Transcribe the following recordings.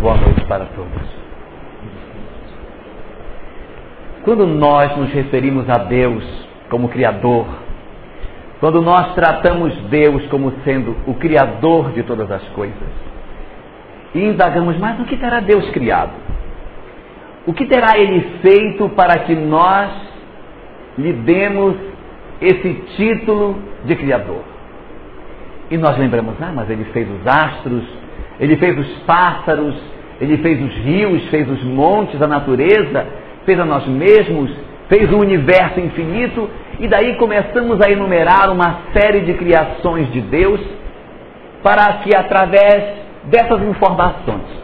Boa noite para todos. Quando nós nos referimos a Deus como Criador, quando nós tratamos Deus como sendo o Criador de todas as coisas, e indagamos, mas o que terá Deus criado? O que terá Ele feito para que nós lhe demos esse título de Criador? E nós lembramos, ah, mas Ele fez os astros, Ele fez os pássaros, Ele fez os rios, fez os montes, a natureza, fez a nós mesmos, fez o universo infinito, e daí começamos a enumerar uma série de criações de Deus, para que através dessas informações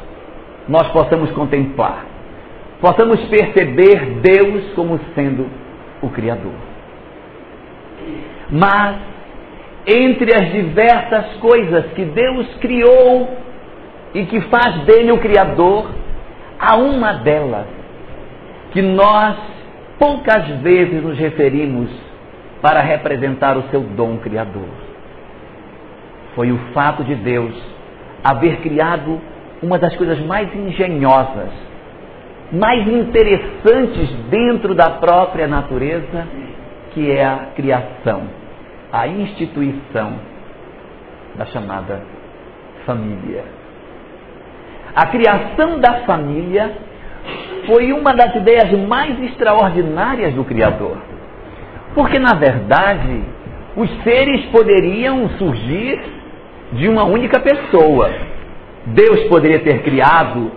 nós possamos contemplar, possamos perceber Deus como sendo o Criador. Mas, entre as diversas coisas que Deus criou e que faz dele o Criador, há uma delas que nós poucas vezes nos referimos para representar o seu dom criador. Foi o fato de Deus haver criado uma das coisas mais engenhosas, mais interessantes dentro da própria natureza, que é a criação, a instituição da chamada família. A criação da família foi uma das ideias mais extraordinárias do Criador. Porque, na verdade, os seres poderiam surgir de uma única pessoa. Deus poderia ter criado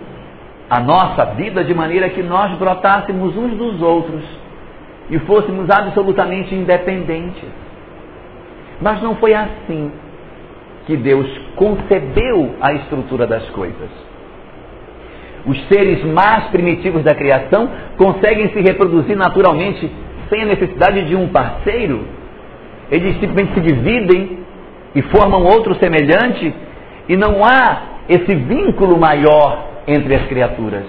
a nossa vida de maneira que nós brotássemos uns dos outros e fôssemos absolutamente independentes. Mas não foi assim que Deus concebeu a estrutura das coisas. Os seres mais primitivos da criação conseguem se reproduzir naturalmente sem a necessidade de um parceiro. Eles simplesmente se dividem e formam outro semelhante, e não há esse vínculo maior entre as criaturas.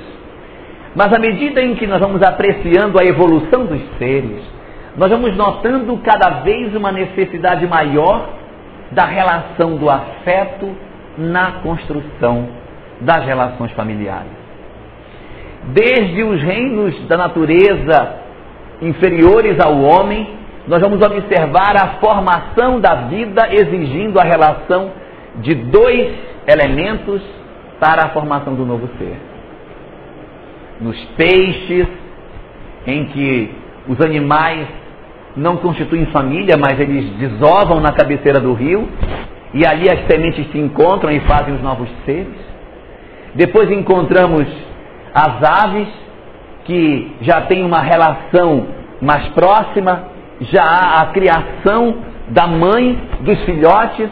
Mas à medida em que nós vamos apreciando a evolução dos seres, nós vamos notando cada vez uma necessidade maior da relação do afeto na construção das relações familiares. Desde os reinos da natureza inferiores ao homem, nós vamos observar a formação da vida exigindo a relação de dois elementos para a formação do novo ser. Nos peixes, em que os animais não constituem família, mas eles desovam na cabeceira do rio, e ali as sementes se encontram e fazem os novos seres. Depois encontramos as aves, que já têm uma relação mais próxima já há a criação da mãe dos filhotes,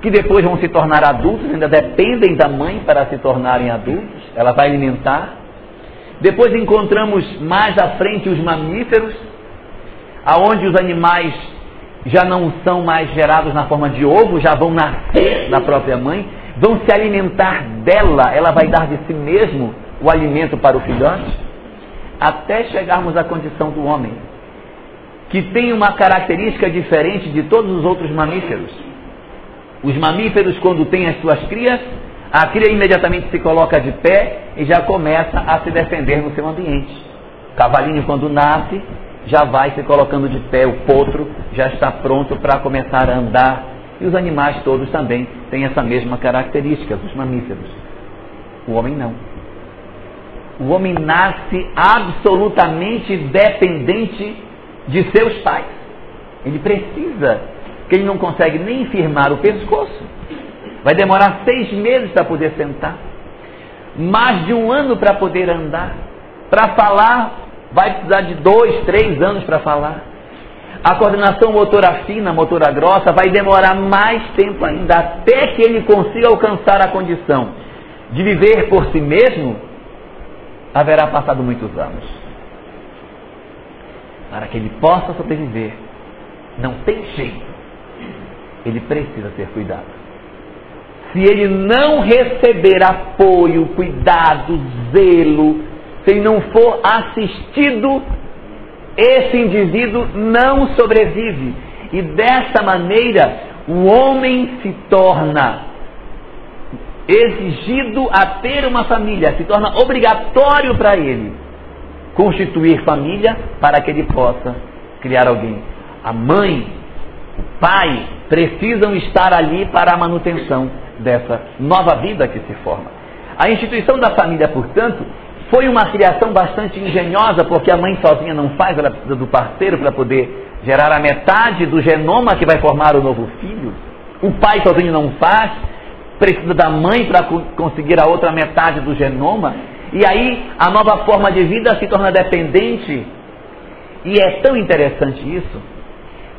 que depois vão se tornar adultos, ainda dependem da mãe para se tornarem adultos, ela vai alimentar. Depois encontramos mais à frente os mamíferos, aonde os animais já não são mais gerados na forma de ovo, já vão nascer da própria mãe, vão se alimentar dela, ela vai dar de si mesmo o alimento para o filhote, até chegarmos à condição do homem que tem uma característica diferente de todos os outros mamíferos. Os mamíferos, quando têm as suas crias, a cria imediatamente se coloca de pé e já começa a se defender no seu ambiente. O cavalinho, quando nasce, já vai se colocando de pé, o potro já está pronto para começar a andar. E os animais todos também têm essa mesma característica, os mamíferos. O homem não. O homem nasce absolutamente dependente de seus pais. Ele precisa, que ele não consegue nem firmar o pescoço. Vai demorar seis meses para poder sentar. Mais de um ano para poder andar. Para falar, vai precisar de dois, três anos para falar. A coordenação motora fina, motora grossa, vai demorar mais tempo ainda, até que ele consiga alcançar a condição de viver por si mesmo, haverá passado muitos anos para que ele possa sobreviver, não tem jeito. Ele precisa ser cuidado. Se ele não receber apoio, cuidado, zelo, se ele não for assistido, esse indivíduo não sobrevive. E dessa maneira, o homem se torna exigido a ter uma família, se torna obrigatório para ele constituir família para que ele possa criar alguém. A mãe, o pai precisam estar ali para a manutenção dessa nova vida que se forma. A instituição da família, portanto, foi uma criação bastante engenhosa, porque a mãe sozinha não faz, ela precisa do parceiro para poder gerar a metade do genoma que vai formar o novo filho. O pai sozinho não faz, precisa da mãe para conseguir a outra metade do genoma. E aí a nova forma de vida se torna dependente. E é tão interessante isso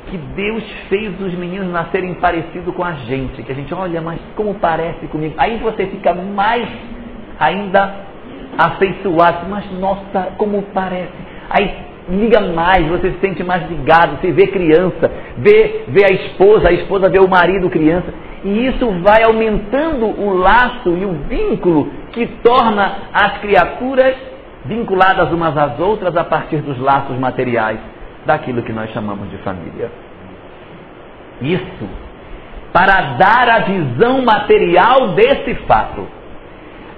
que Deus fez os meninos nascerem parecidos com a gente, que a gente olha, mas como parece comigo. Aí você fica mais ainda afeiçoado, mas nossa, como parece. Aí liga mais, você se sente mais ligado, você vê criança, vê, vê a esposa, a esposa vê o marido criança. E isso vai aumentando o laço e o vínculo que torna as criaturas vinculadas umas às outras a partir dos laços materiais daquilo que nós chamamos de família. Isso para dar a visão material desse fato.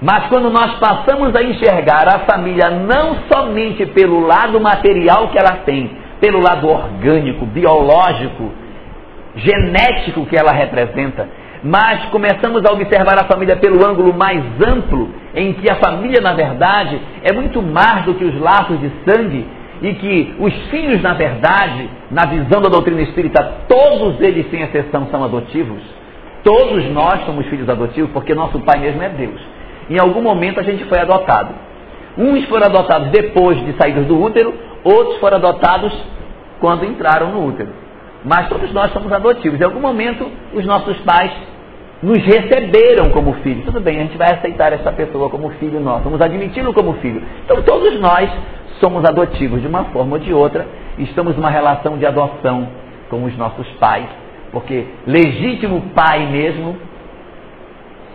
Mas quando nós passamos a enxergar a família não somente pelo lado material que ela tem, pelo lado orgânico, biológico, genético que ela representa, mas começamos a observar a família pelo ângulo mais amplo, em que a família, na verdade, é muito mais do que os laços de sangue, e que os filhos, na verdade, na visão da doutrina espírita, todos eles, sem exceção, são adotivos. Todos nós somos filhos adotivos, porque nosso pai mesmo é Deus. Em algum momento a gente foi adotado. Uns foram adotados depois de saídos do útero, outros foram adotados quando entraram no útero. Mas todos nós somos adotivos. Em algum momento, os nossos pais nos receberam como filhos. Tudo bem, a gente vai aceitar essa pessoa como filho nosso, vamos admiti-lo como filho. Então, todos nós somos adotivos de uma forma ou de outra, estamos numa relação de adoção com os nossos pais, porque legítimo pai mesmo,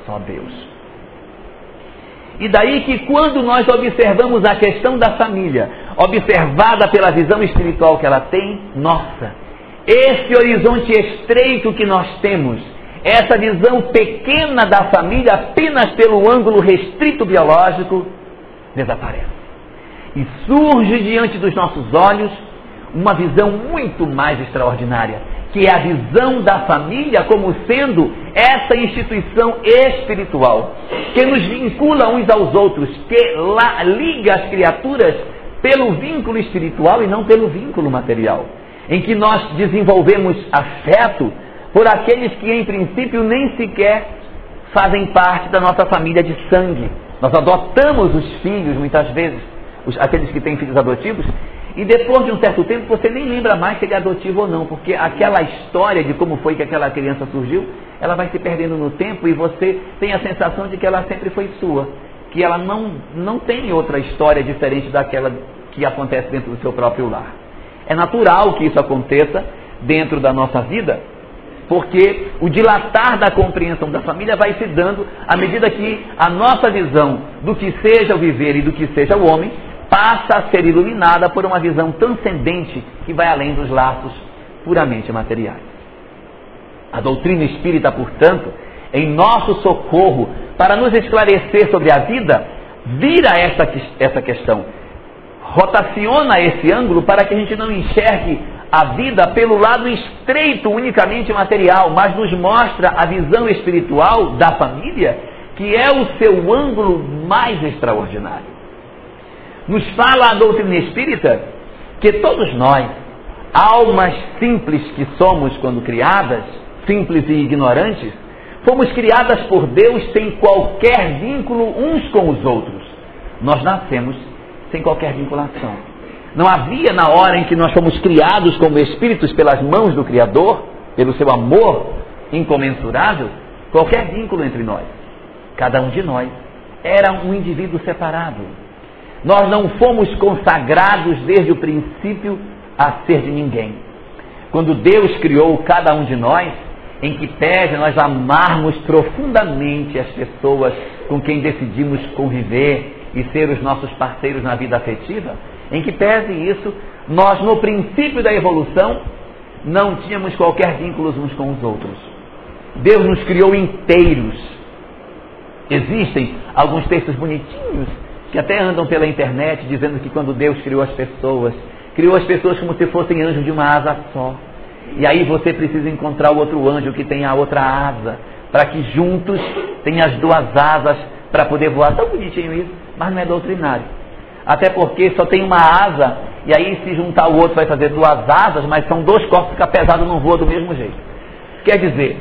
só Deus. E daí que quando nós observamos a questão da família, observada pela visão espiritual que ela tem, nossa, esse horizonte estreito que nós temos, essa visão pequena da família apenas pelo ângulo restrito biológico, desaparece. E surge diante dos nossos olhos uma visão muito mais extraordinária, que é a visão da família como sendo essa instituição espiritual, que nos vincula uns aos outros, que liga as criaturas pelo vínculo espiritual e não pelo vínculo material, em que nós desenvolvemos afeto por aqueles que em princípio nem sequer fazem parte da nossa família de sangue. Nós adotamos os filhos muitas vezes, os, aqueles que têm filhos adotivos, e depois de um certo tempo você nem lembra mais se ele é adotivo ou não, porque aquela história de como foi que aquela criança surgiu, ela vai se perdendo no tempo e você tem a sensação de que ela sempre foi sua, que ela não, não tem outra história diferente daquela que acontece dentro do seu próprio lar. É natural que isso aconteça dentro da nossa vida, porque o dilatar da compreensão da família vai se dando à medida que a nossa visão do que seja o viver e do que seja o homem passa a ser iluminada por uma visão transcendente que vai além dos laços puramente materiais. A doutrina espírita, portanto, em nosso socorro para nos esclarecer sobre a vida, vira essa, essa questão, rotaciona esse ângulo para que a gente não enxergue a vida pelo lado estreito, unicamente material, mas nos mostra a visão espiritual da família, que é o seu ângulo mais extraordinário nos fala a doutrina espírita que todos nós, almas simples que somos quando criadas, simples e ignorantes, fomos criadas por Deus sem qualquer vínculo uns com os outros. Nós nascemos sem qualquer vinculação. Não havia na hora em que nós fomos criados como espíritos pelas mãos do Criador, pelo seu amor incomensurável, qualquer vínculo entre nós. Cada um de nós era um indivíduo separado, nós não fomos consagrados desde o princípio a ser de ninguém. Quando Deus criou cada um de nós, em que pese nós amarmos profundamente as pessoas com quem decidimos conviver e ser os nossos parceiros na vida afetiva, em que pese isso, nós no princípio da evolução não tínhamos qualquer vínculo uns com os outros. Deus nos criou inteiros. Existem alguns textos bonitinhos que até andam pela internet dizendo que quando Deus criou as pessoas, criou as pessoas como se fossem anjos de uma asa só. E aí você precisa encontrar o outro anjo que tem a outra asa, para que juntos tenham as duas asas para poder voar. Tão bonitinho isso, mas não é doutrinário. Até porque só tem uma asa, e aí se juntar o outro vai fazer duas asas, mas são dois corpos, fica pesado, não voa do mesmo jeito. Quer dizer,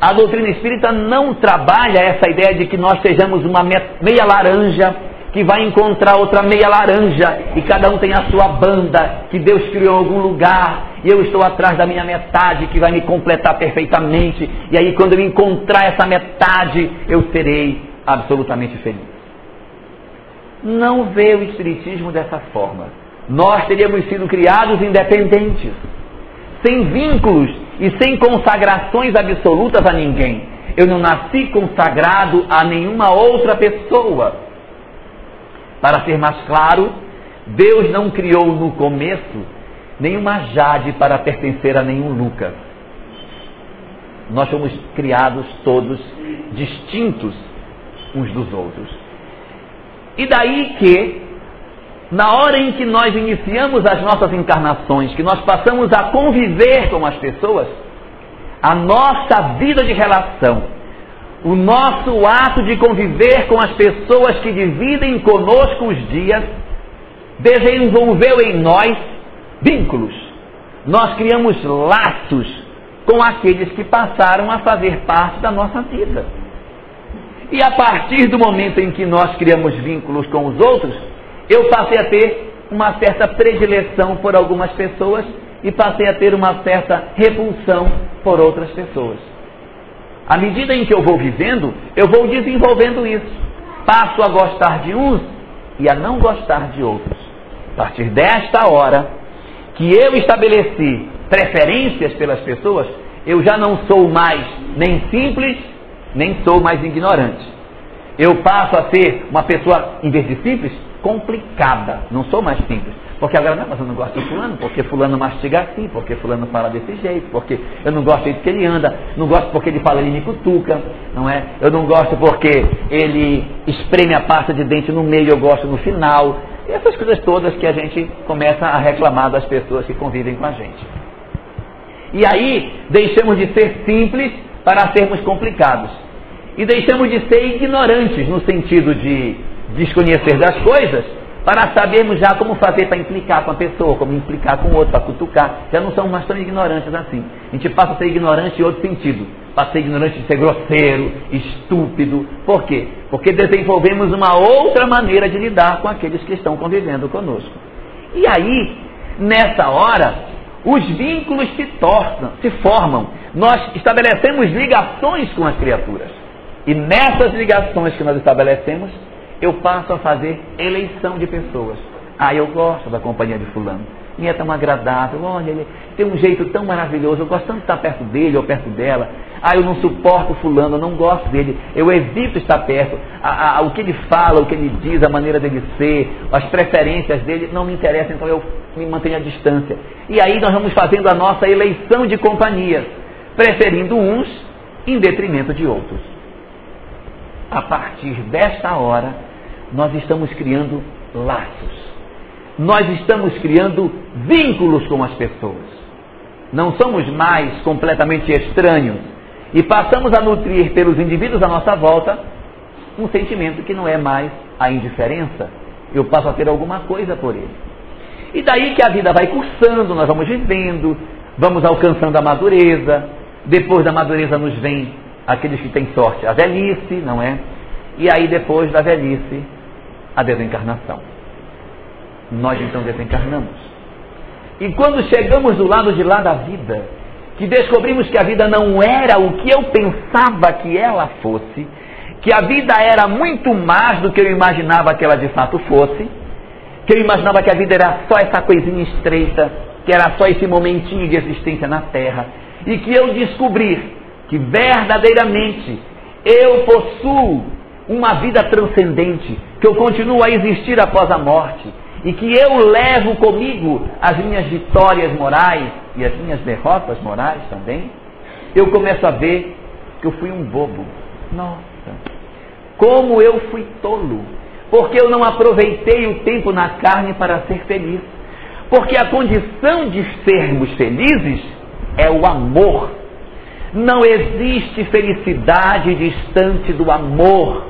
a doutrina espírita não trabalha essa ideia de que nós sejamos uma meia laranja que vai encontrar outra meia laranja e cada um tem a sua banda que Deus criou em algum lugar e eu estou atrás da minha metade que vai me completar perfeitamente e aí quando eu encontrar essa metade eu serei absolutamente feliz. Não vê o Espiritismo dessa forma. Nós teríamos sido criados independentes, sem vínculos e sem consagrações absolutas a ninguém. Eu não nasci consagrado a nenhuma outra pessoa. Para ser mais claro, Deus não criou no começo nenhuma Jade para pertencer a nenhum Lucas. Nós fomos criados todos distintos uns dos outros. E daí que, na hora em que nós iniciamos as nossas encarnações, que nós passamos a conviver com as pessoas, a nossa vida de relação o nosso ato de conviver com as pessoas que dividem conosco os dias desenvolveu em nós vínculos. Nós criamos laços com aqueles que passaram a fazer parte da nossa vida. E a partir do momento em que nós criamos vínculos com os outros, eu passei a ter uma certa predileção por algumas pessoas e passei a ter uma certa repulsão por outras pessoas. À medida em que eu vou vivendo, eu vou desenvolvendo isso. Passo a gostar de uns e a não gostar de outros. A partir desta hora que eu estabeleci preferências pelas pessoas, eu já não sou mais nem simples, nem sou mais ignorante. Eu passo a ser uma pessoa, em vez de simples, complicada. Não sou mais simples. Porque agora, não, mas eu não gosto de fulano, porque fulano mastiga assim, porque fulano fala desse jeito, porque eu não gosto do jeito que ele anda, não gosto porque ele fala, ele me cutuca, não é? Eu não gosto porque ele espreme a pasta de dente no meio, eu gosto no final. E essas coisas todas que a gente começa a reclamar das pessoas que convivem com a gente. E aí, deixamos de ser simples para sermos complicados. E deixamos de ser ignorantes no sentido de desconhecer das coisas para sabermos já como fazer para implicar com a pessoa, como implicar com o outro, para cutucar. Já não somos mais tão ignorantes assim. A gente passa a ser ignorante em outro sentido. Passa a ser ignorante de ser grosseiro, estúpido. Por quê? Porque desenvolvemos uma outra maneira de lidar com aqueles que estão convivendo conosco. E aí, nessa hora, os vínculos se tornam, se formam. Nós estabelecemos ligações com as criaturas. E nessas ligações que nós estabelecemos, eu passo a fazer eleição de pessoas. Ah, eu gosto da companhia de fulano. Me é tão agradável, olha, ele tem um jeito tão maravilhoso, eu gosto tanto de estar perto dele ou perto dela. Ah, eu não suporto fulano, eu não gosto dele, eu evito estar perto. A, a, o que ele fala, o que ele diz, a maneira dele ser, as preferências dele não me interessam, então eu me mantenho à distância. E aí nós vamos fazendo a nossa eleição de companhias, preferindo uns em detrimento de outros. A partir desta hora, nós estamos criando laços. Nós estamos criando vínculos com as pessoas. Não somos mais completamente estranhos e passamos a nutrir pelos indivíduos à nossa volta um sentimento que não é mais a indiferença. Eu passo a ter alguma coisa por ele. E daí que a vida vai cursando, nós vamos vivendo, vamos alcançando a madureza. Depois da madureza nos vem aqueles que têm sorte, a velhice, não é? E aí depois da velhice, a desencarnação. Nós então desencarnamos. E quando chegamos do lado de lá da vida, que descobrimos que a vida não era o que eu pensava que ela fosse, que a vida era muito mais do que eu imaginava que ela de fato fosse, que eu imaginava que a vida era só essa coisinha estreita, que era só esse momentinho de existência na Terra, e que eu descobri que verdadeiramente eu possuo uma vida transcendente, que eu continuo a existir após a morte e que eu levo comigo as minhas vitórias morais e as minhas derrotas morais também, eu começo a ver que eu fui um bobo. Nossa, Como eu fui tolo, porque eu não aproveitei o tempo na carne para ser feliz. Porque a condição de sermos felizes é o amor. Não existe felicidade distante do amor.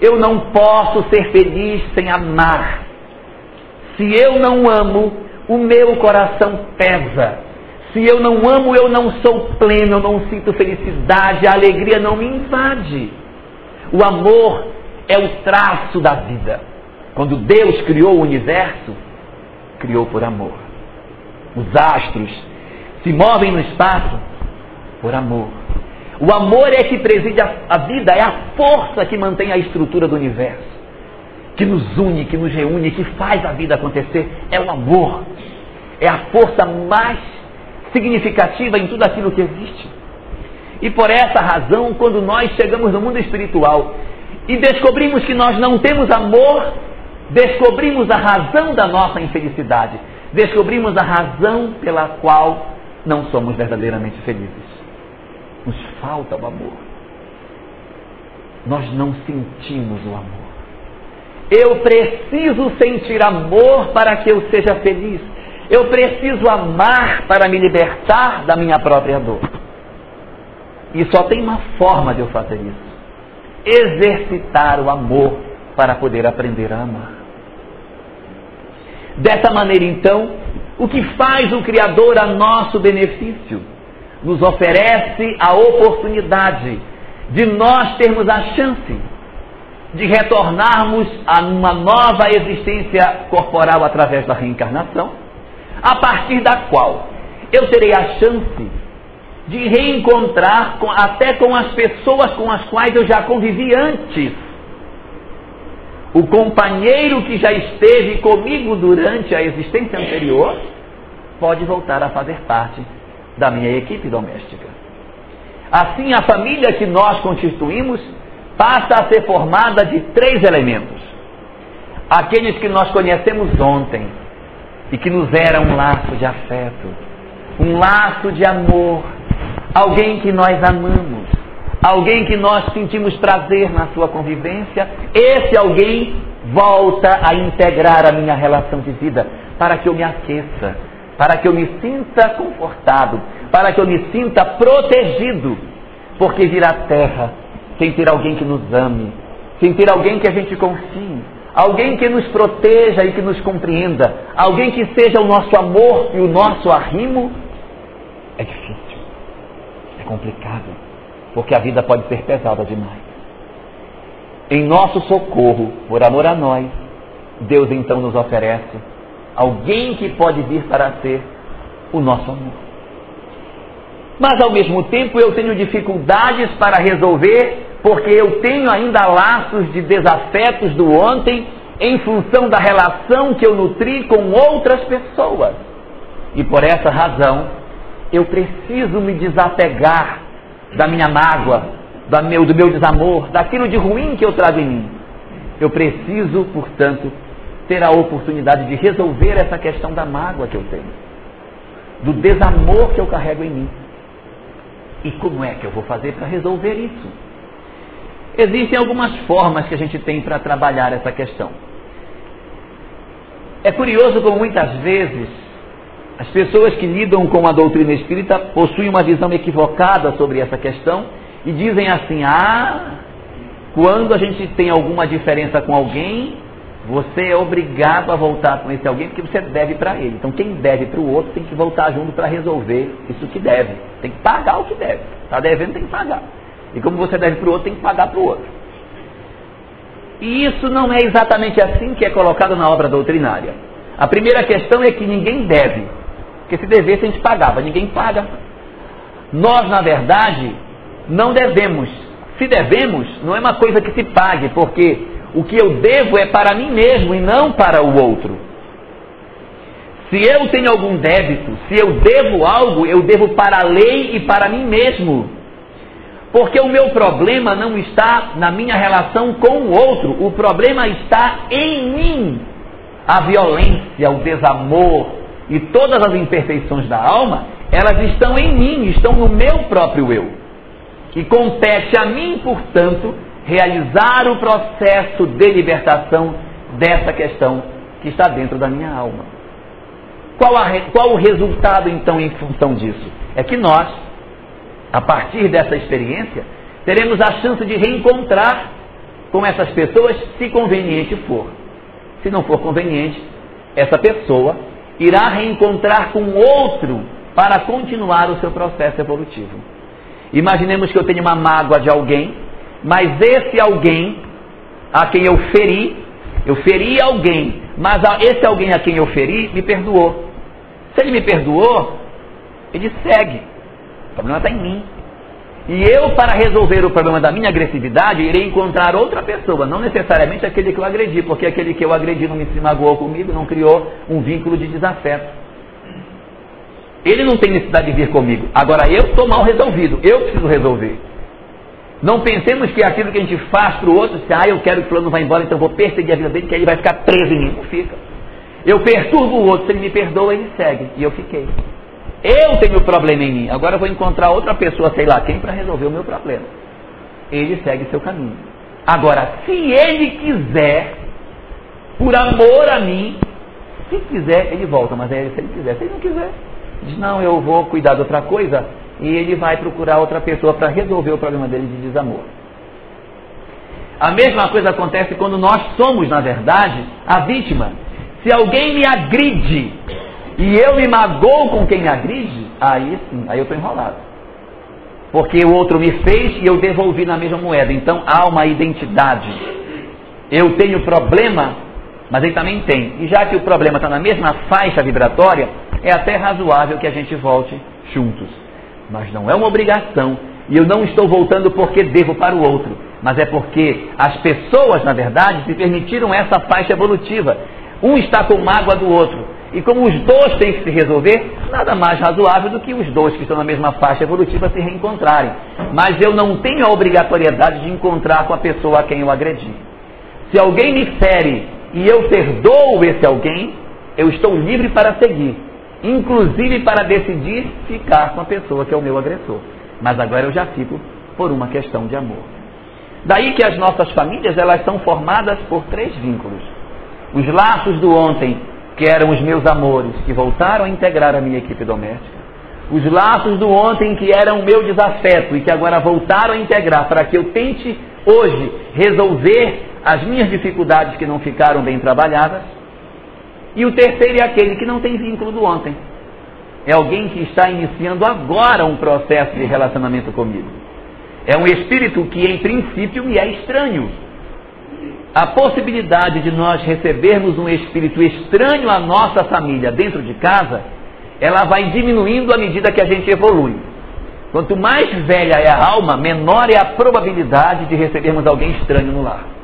Eu não posso ser feliz sem amar. Se eu não amo, o meu coração pesa. Se eu não amo, eu não sou pleno, eu não sinto felicidade, a alegria não me invade. O amor é o traço da vida. Quando Deus criou o universo, criou por amor. Os astros se movem no espaço por amor. O amor é que preside a, a vida, é a força que mantém a estrutura do universo, que nos une, que nos reúne, que faz a vida acontecer. É o amor. É a força mais significativa em tudo aquilo que existe. E por essa razão, quando nós chegamos no mundo espiritual e descobrimos que nós não temos amor, descobrimos a razão da nossa infelicidade, descobrimos a razão pela qual não somos verdadeiramente felizes. Nos falta o amor. Nós não sentimos o amor. Eu preciso sentir amor para que eu seja feliz. Eu preciso amar para me libertar da minha própria dor. E só tem uma forma de eu fazer isso: exercitar o amor para poder aprender a amar. Dessa maneira, então, o que faz o Criador a nosso benefício? Nos oferece a oportunidade de nós termos a chance de retornarmos a uma nova existência corporal através da reencarnação a partir da qual eu terei a chance de reencontrar com, até com as pessoas com as quais eu já convivi antes. O companheiro que já esteve comigo durante a existência anterior pode voltar a fazer parte da minha equipe doméstica. Assim, a família que nós constituímos passa a ser formada de três elementos: aqueles que nós conhecemos ontem, e que nos era um laço de afeto, um laço de amor, alguém que nós amamos, alguém que nós sentimos prazer na sua convivência, esse alguém volta a integrar a minha relação de vida para que eu me aqueça, para que eu me sinta confortado, para que eu me sinta protegido, porque vir à terra sem ter alguém que nos ame, sem ter alguém que a gente confie, alguém que nos proteja e que nos compreenda, alguém que seja o nosso amor e o nosso arrimo, é difícil, é complicado, porque a vida pode ser pesada demais. Em nosso socorro, por amor a nós, Deus então nos oferece alguém que pode vir para ser o nosso amor. Mas ao mesmo tempo eu tenho dificuldades para resolver porque eu tenho ainda laços de desafetos do ontem em função da relação que eu nutri com outras pessoas. E por essa razão, eu preciso me desapegar da minha mágoa, do meu, do meu desamor, daquilo de ruim que eu trago em mim. Eu preciso, portanto, ter a oportunidade de resolver essa questão da mágoa que eu tenho, do desamor que eu carrego em mim. E como é que eu vou fazer para resolver isso? Existem algumas formas que a gente tem para trabalhar essa questão. É curioso como muitas vezes as pessoas que lidam com a doutrina espírita possuem uma visão equivocada sobre essa questão e dizem assim: ah, quando a gente tem alguma diferença com alguém, você é obrigado a voltar com esse alguém porque você deve para ele. Então quem deve para o outro tem que voltar junto para resolver isso que deve. Tem que pagar o que deve. Está devendo, tem que pagar. E como você deve para o outro, tem que pagar para o outro. E isso não é exatamente assim que é colocado na obra doutrinária. A primeira questão é que ninguém deve. Porque se devesse, a gente pagava. Ninguém paga. Nós, na verdade, não devemos. Se devemos, não é uma coisa que se pague, porque o que eu devo é para mim mesmo e não para o outro. Se eu tenho algum débito, se eu devo algo, eu devo para a lei e para mim mesmo. Porque o meu problema não está na minha relação com o outro, o problema está em mim. A violência, o desamor e todas as imperfeições da alma, elas estão em mim, estão no meu próprio eu. E compete a mim, portanto, realizar o processo de libertação dessa questão que está dentro da minha alma. Qual, a, qual o resultado, então, em função disso? É que nós, a partir dessa experiência, teremos a chance de reencontrar com essas pessoas, se conveniente for. Se não for conveniente, essa pessoa irá reencontrar com outro para continuar o seu processo evolutivo. Imaginemos que eu tenho uma mágoa de alguém, mas esse alguém a quem eu feri, eu feri alguém, mas esse alguém a quem eu feri me perdoou. Se ele me perdoou, ele segue. O problema está em mim. E eu, para resolver o problema da minha agressividade, irei encontrar outra pessoa, não necessariamente aquele que eu agredi, porque aquele que eu agredi não me se magoou comigo, não criou um vínculo de desafeto. Ele não tem necessidade de vir comigo. Agora eu estou mal resolvido, eu preciso resolver. Não pensemos que aquilo que a gente faz para o outro, se ah, eu quero que o fulano vá embora, então vou perseguir a vida dele, que ele vai ficar preso em mim. Não fica. Eu perturbo o outro, se ele me perdoa, ele segue. E eu fiquei. Eu tenho problema em mim. Agora eu vou encontrar outra pessoa, sei lá quem, para resolver o meu problema. Ele segue seu caminho. Agora, se ele quiser, por amor a mim, se quiser, ele volta. Mas é se ele quiser. Se ele não quiser, diz: Não, eu vou cuidar de outra coisa. E ele vai procurar outra pessoa para resolver o problema dele de desamor. A mesma coisa acontece quando nós somos, na verdade, a vítima. Se alguém me agride e eu me magoo com quem me agride, aí sim, aí eu estou enrolado. Porque o outro me fez e eu devolvi na mesma moeda. Então há uma identidade. Eu tenho problema, mas ele também tem. E já que o problema está na mesma faixa vibratória, é até razoável que a gente volte juntos. Mas não é uma obrigação. E eu não estou voltando porque devo para o outro. Mas é porque as pessoas, na verdade, se permitiram essa faixa evolutiva. Um está com mágoa do outro. E como os dois têm que se resolver, nada mais razoável do que os dois que estão na mesma faixa evolutiva se reencontrarem. Mas eu não tenho a obrigatoriedade de encontrar com a pessoa a quem eu agredi. Se alguém me fere e eu perdoo esse alguém, eu estou livre para seguir, inclusive para decidir ficar com a pessoa que é o meu agressor. Mas agora eu já fico por uma questão de amor. Daí que as nossas famílias elas são formadas por três vínculos: os laços do ontem que eram os meus amores, que voltaram a integrar a minha equipe doméstica. Os laços do ontem, que eram o meu desafeto e que agora voltaram a integrar, para que eu tente hoje resolver as minhas dificuldades que não ficaram bem trabalhadas. E o terceiro é aquele que não tem vínculo do ontem. É alguém que está iniciando agora um processo de relacionamento comigo. É um espírito que, em princípio, me é estranho a possibilidade de nós recebermos um espírito estranho à nossa família dentro de casa, ela vai diminuindo à medida que a gente evolui. Quanto mais velha é a alma, menor é a probabilidade de recebermos alguém estranho no lar.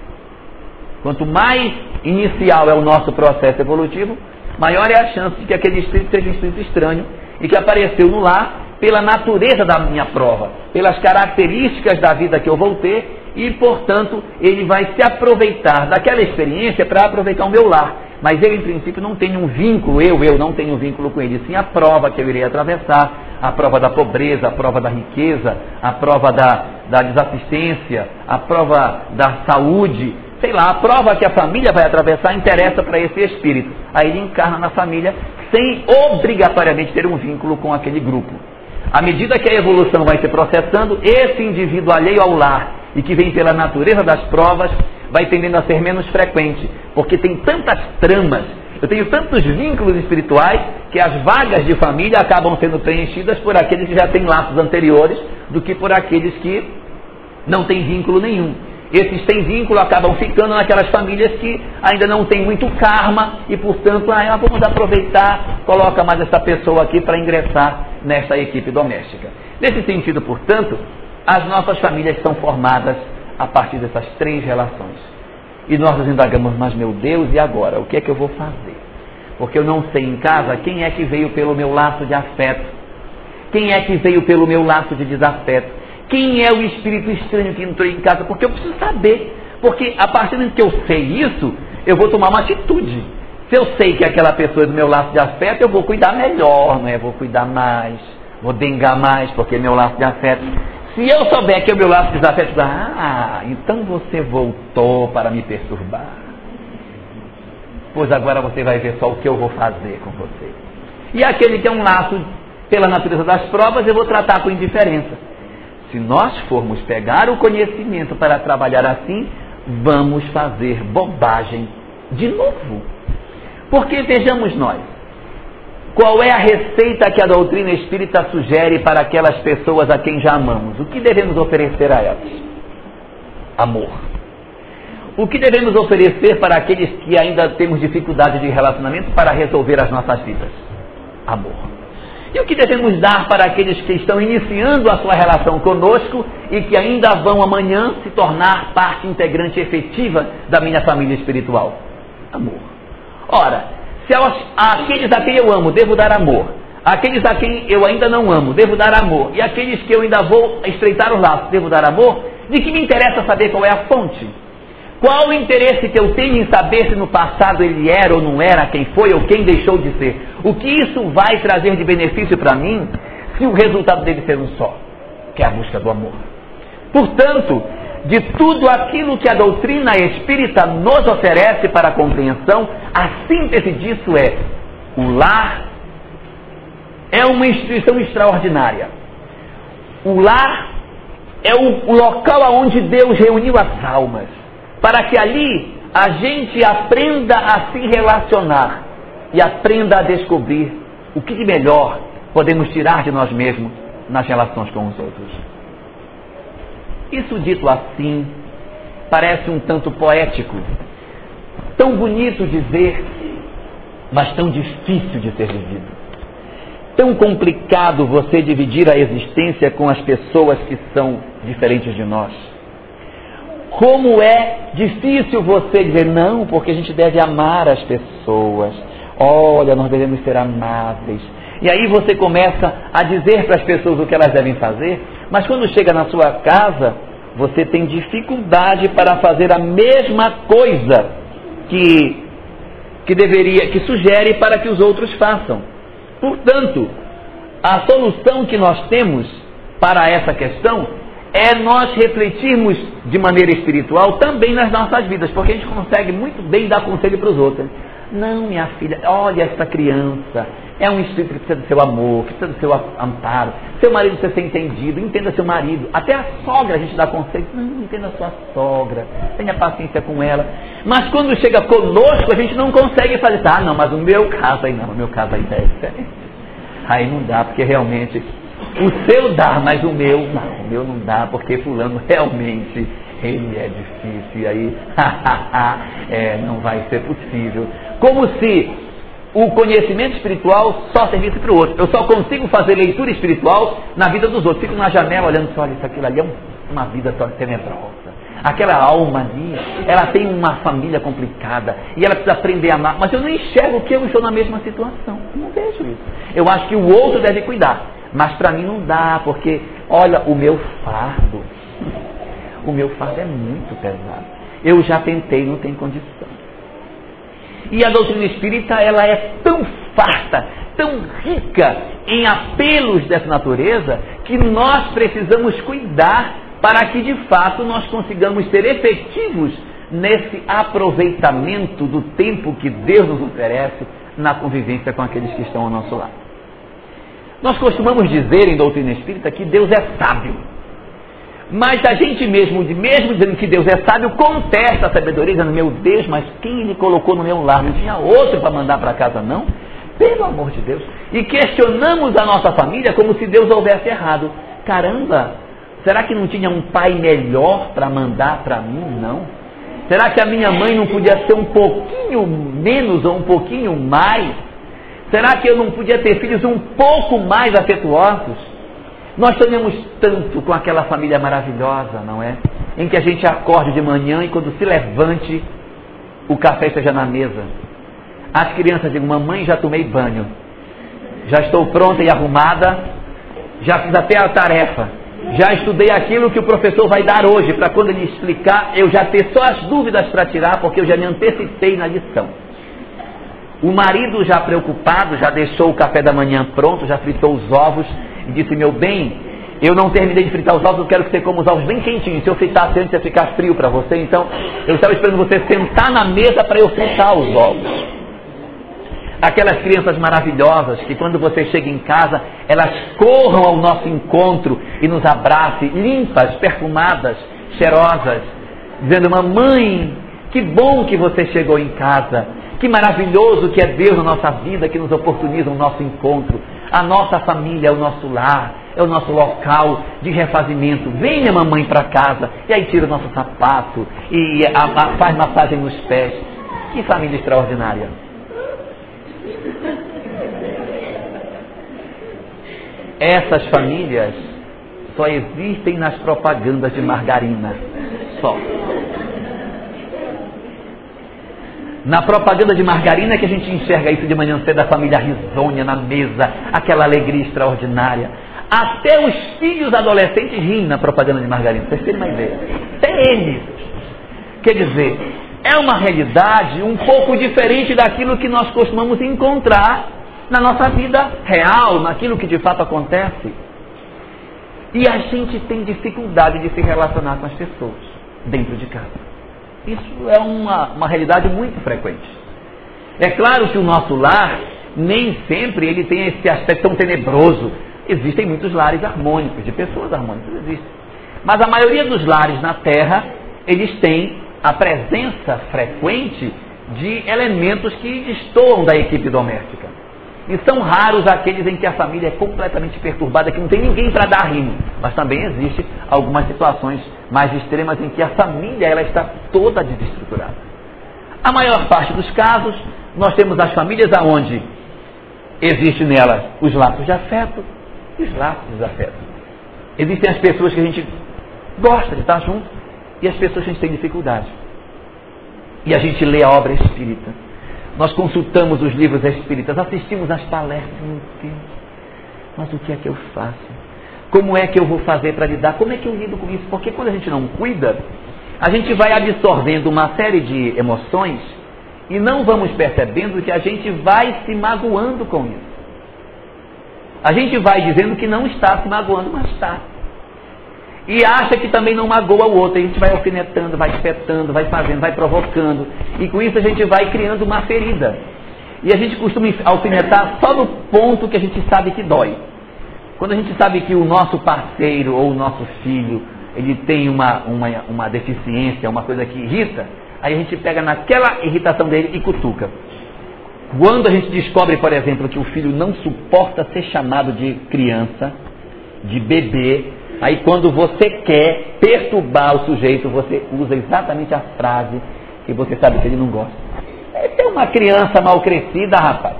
Quanto mais inicial é o nosso processo evolutivo, maior é a chance de que aquele espírito seja um espírito estranho e que apareceu no lar pela natureza da minha prova, pelas características da vida que eu vou ter e, portanto, ele vai se aproveitar daquela experiência para aproveitar o meu lar. Mas ele, em princípio, não tem um vínculo, eu, eu não tenho um vínculo com ele, sim a prova que eu irei atravessar, a prova da pobreza, a prova da riqueza, a prova da, da desassistência, a prova da saúde, sei lá, a prova que a família vai atravessar interessa para esse espírito. Aí ele encarna na família sem obrigatoriamente ter um vínculo com aquele grupo. À medida que a evolução vai se processando, esse indivíduo alheio ao lar e que vem pela natureza das provas, vai tendendo a ser menos frequente, porque tem tantas tramas, eu tenho tantos vínculos espirituais que as vagas de família acabam sendo preenchidas por aqueles que já têm laços anteriores do que por aqueles que não têm vínculo nenhum. Esses sem vínculo acabam ficando naquelas famílias que ainda não têm muito karma e, portanto, ah, vamos aproveitar, coloca mais essa pessoa aqui para ingressar nessa equipe doméstica. Nesse sentido, portanto, as nossas famílias são formadas a partir dessas três relações. E nós nos indagamos, mas meu Deus, e agora? O que é que eu vou fazer? Porque eu não sei em casa quem é que veio pelo meu laço de afeto, quem é que veio pelo meu laço de desafeto, quem é o espírito estranho que entrou em casa, porque eu preciso saber. Porque a partir do momento que eu sei isso, eu vou tomar uma atitude. Se eu sei que aquela pessoa é do meu laço de afeto, eu vou cuidar melhor, não é? Vou cuidar mais, vou dengar mais, porque é meu laço de afeto. Se eu souber que o meu laço de desafeto, ah, então você voltou para me perturbar. Pois agora você vai ver só o que eu vou fazer com você. E aquele que é um laço pela natureza das provas, eu vou tratar com indiferença. Se nós formos pegar o conhecimento para trabalhar assim, vamos fazer bobagem de novo. Porque vejamos nós, qual é a receita que a doutrina espírita sugere para aquelas pessoas a quem já amamos? O que devemos oferecer a elas? Amor. O que devemos oferecer para aqueles que ainda temos dificuldade de relacionamento para resolver as nossas vidas? Amor. E o que devemos dar para aqueles que estão iniciando a sua relação conosco e que ainda vão amanhã se tornar parte integrante efetiva da minha família espiritual? Amor. Ora, se aos, a quem eu amo devo dar amor, àqueles a quem eu ainda não amo devo dar amor, e àqueles que eu ainda vou estreitar os laços devo dar amor, de que me interessa saber qual é a fonte? Qual o interesse que eu tenho em saber se no passado ele era ou não era, quem foi ou quem deixou de ser? O que isso vai trazer de benefício para mim se o resultado dele ser um só, que é a busca do amor? Portanto, de tudo aquilo que a doutrina espírita nos oferece para a compreensão, a síntese disso é: o lar é uma instituição extraordinária. O lar é o local onde Deus reuniu as almas, para que ali a gente aprenda a se relacionar e aprenda a descobrir o que de melhor podemos tirar de nós mesmos nas relações com os outros. Isso dito assim, parece um tanto poético, tão bonito dizer, mas tão difícil de ser vivido. Tão complicado você dividir a existência com as pessoas que são diferentes de nós. Como é difícil você dizer não, porque a gente deve amar as pessoas. Olha, nós devemos ser amáveis. E aí você começa a dizer para as pessoas o que elas devem fazer, mas quando chega na sua casa, você tem dificuldade para fazer a mesma coisa que, que deveria, que sugere para que os outros façam. Portanto, a solução que nós temos para essa questão é nós refletirmos de maneira espiritual também nas nossas vidas, porque a gente consegue muito bem dar conselho para os outros. Não, minha filha, olha essa criança, é um espírito que precisa do seu amor, que precisa do seu amparo. Seu marido precisa ser entendido, entenda seu marido. Até a sogra a gente dá conselho. Não, entenda sua sogra, tenha paciência com ela. Mas quando chega conosco, a gente não consegue fazer. Ah, não, mas o meu caso aí não, o meu caso aí é diferente. Aí não dá, porque realmente o seu dá, mas o meu não. O meu não dá, porque fulano realmente ele é difícil. E aí, é, não vai ser possível. Como se o conhecimento espiritual só servisse para o outro. Eu só consigo fazer leitura espiritual na vida dos outros. Fico na janela olhando assim, olha, isso aquilo ali é uma vida tenebrosa. Aquela alma ali, ela tem uma família complicada e ela precisa aprender a amar. Mas eu não enxergo que eu estou na mesma situação. Eu não vejo isso. Eu acho que o outro deve cuidar. Mas para mim não dá, porque, olha, o meu fardo. O meu fardo é muito pesado. Eu já tentei, não tem condição. E a doutrina espírita ela é tão farta, tão rica em apelos dessa natureza, que nós precisamos cuidar para que de fato nós consigamos ser efetivos nesse aproveitamento do tempo que Deus nos oferece na convivência com aqueles que estão ao nosso lado. Nós costumamos dizer em doutrina espírita que Deus é sábio. Mas a gente mesmo, mesmo dizendo que Deus é sábio, contesta a sabedoria, dizendo, meu Deus, mas quem ele colocou no meu lar? Não tinha outro para mandar para casa, não? Pelo amor de Deus. E questionamos a nossa família como se Deus houvesse errado. Caramba, será que não tinha um pai melhor para mandar para mim? Não. Será que a minha mãe não podia ser um pouquinho menos ou um pouquinho mais? Será que eu não podia ter filhos um pouco mais afetuosos? Nós sonhamos tanto com aquela família maravilhosa, não é? Em que a gente acorde de manhã e quando se levante, o café esteja na mesa. As crianças dizem, mamãe, já tomei banho. Já estou pronta e arrumada. Já fiz até a tarefa. Já estudei aquilo que o professor vai dar hoje, para quando ele explicar, eu já ter só as dúvidas para tirar, porque eu já me antecipei na lição. O marido já preocupado, já deixou o café da manhã pronto, já fritou os ovos, e disse: Meu bem, eu não terminei de fritar os ovos, eu quero que você coma os ovos bem quentinhos. Se eu fritasse antes, ia ficar frio para você. Então, eu estava esperando você sentar na mesa para eu fritar os ovos. Aquelas crianças maravilhosas que quando você chega em casa, elas corram ao nosso encontro e nos abracem, limpas, perfumadas, cheirosas, dizendo: Mamãe, que bom que você chegou em casa. Que maravilhoso que é Deus na nossa vida que nos oportuniza o nosso encontro. A nossa família é o nosso lar, é o nosso local de refazimento. Venha, mamãe, para casa. E aí tira o nosso sapato e a, a, faz massagem nos pés. Que família extraordinária. Essas famílias só existem nas propagandas de margarina. Só. Na propaganda de margarina que a gente enxerga isso de manhã cedo, a família risonha na mesa, aquela alegria extraordinária. Até os filhos adolescentes riem na propaganda de margarina, vocês terem uma ideia. Até eles. Quer dizer, é uma realidade um pouco diferente daquilo que nós costumamos encontrar na nossa vida real, naquilo que de fato acontece. E a gente tem dificuldade de se relacionar com as pessoas dentro de casa. Isso é uma, uma realidade muito frequente. É claro que o nosso lar nem sempre ele tem esse aspecto tão tenebroso. Existem muitos lares harmônicos, de pessoas harmônicas, existem. Mas a maioria dos lares na Terra, eles têm a presença frequente de elementos que destoam da equipe doméstica. E são raros aqueles em que a família é completamente perturbada, que não tem ninguém para dar rimo. Mas também existe algumas situações mais extremas em que a família ela está toda desestruturada. A maior parte dos casos, nós temos as famílias aonde existe nelas os laços de afeto e os laços de desafeto. Existem as pessoas que a gente gosta de estar junto e as pessoas que a gente tem dificuldade. E a gente lê a obra espírita nós consultamos os livros espíritas, assistimos às palestras, meu Deus, mas o que é que eu faço? Como é que eu vou fazer para lidar? Como é que eu lido com isso? Porque quando a gente não cuida, a gente vai absorvendo uma série de emoções e não vamos percebendo que a gente vai se magoando com isso. A gente vai dizendo que não está se magoando, mas está e acha que também não magoa o outro. A gente vai alfinetando, vai espetando, vai fazendo, vai provocando. E com isso a gente vai criando uma ferida. E a gente costuma alfinetar só no ponto que a gente sabe que dói. Quando a gente sabe que o nosso parceiro ou o nosso filho ele tem uma, uma, uma deficiência, uma coisa que irrita, aí a gente pega naquela irritação dele e cutuca. Quando a gente descobre, por exemplo, que o filho não suporta ser chamado de criança, de bebê, Aí quando você quer perturbar o sujeito, você usa exatamente a frase que você sabe que ele não gosta. É uma criança mal crescida, rapaz.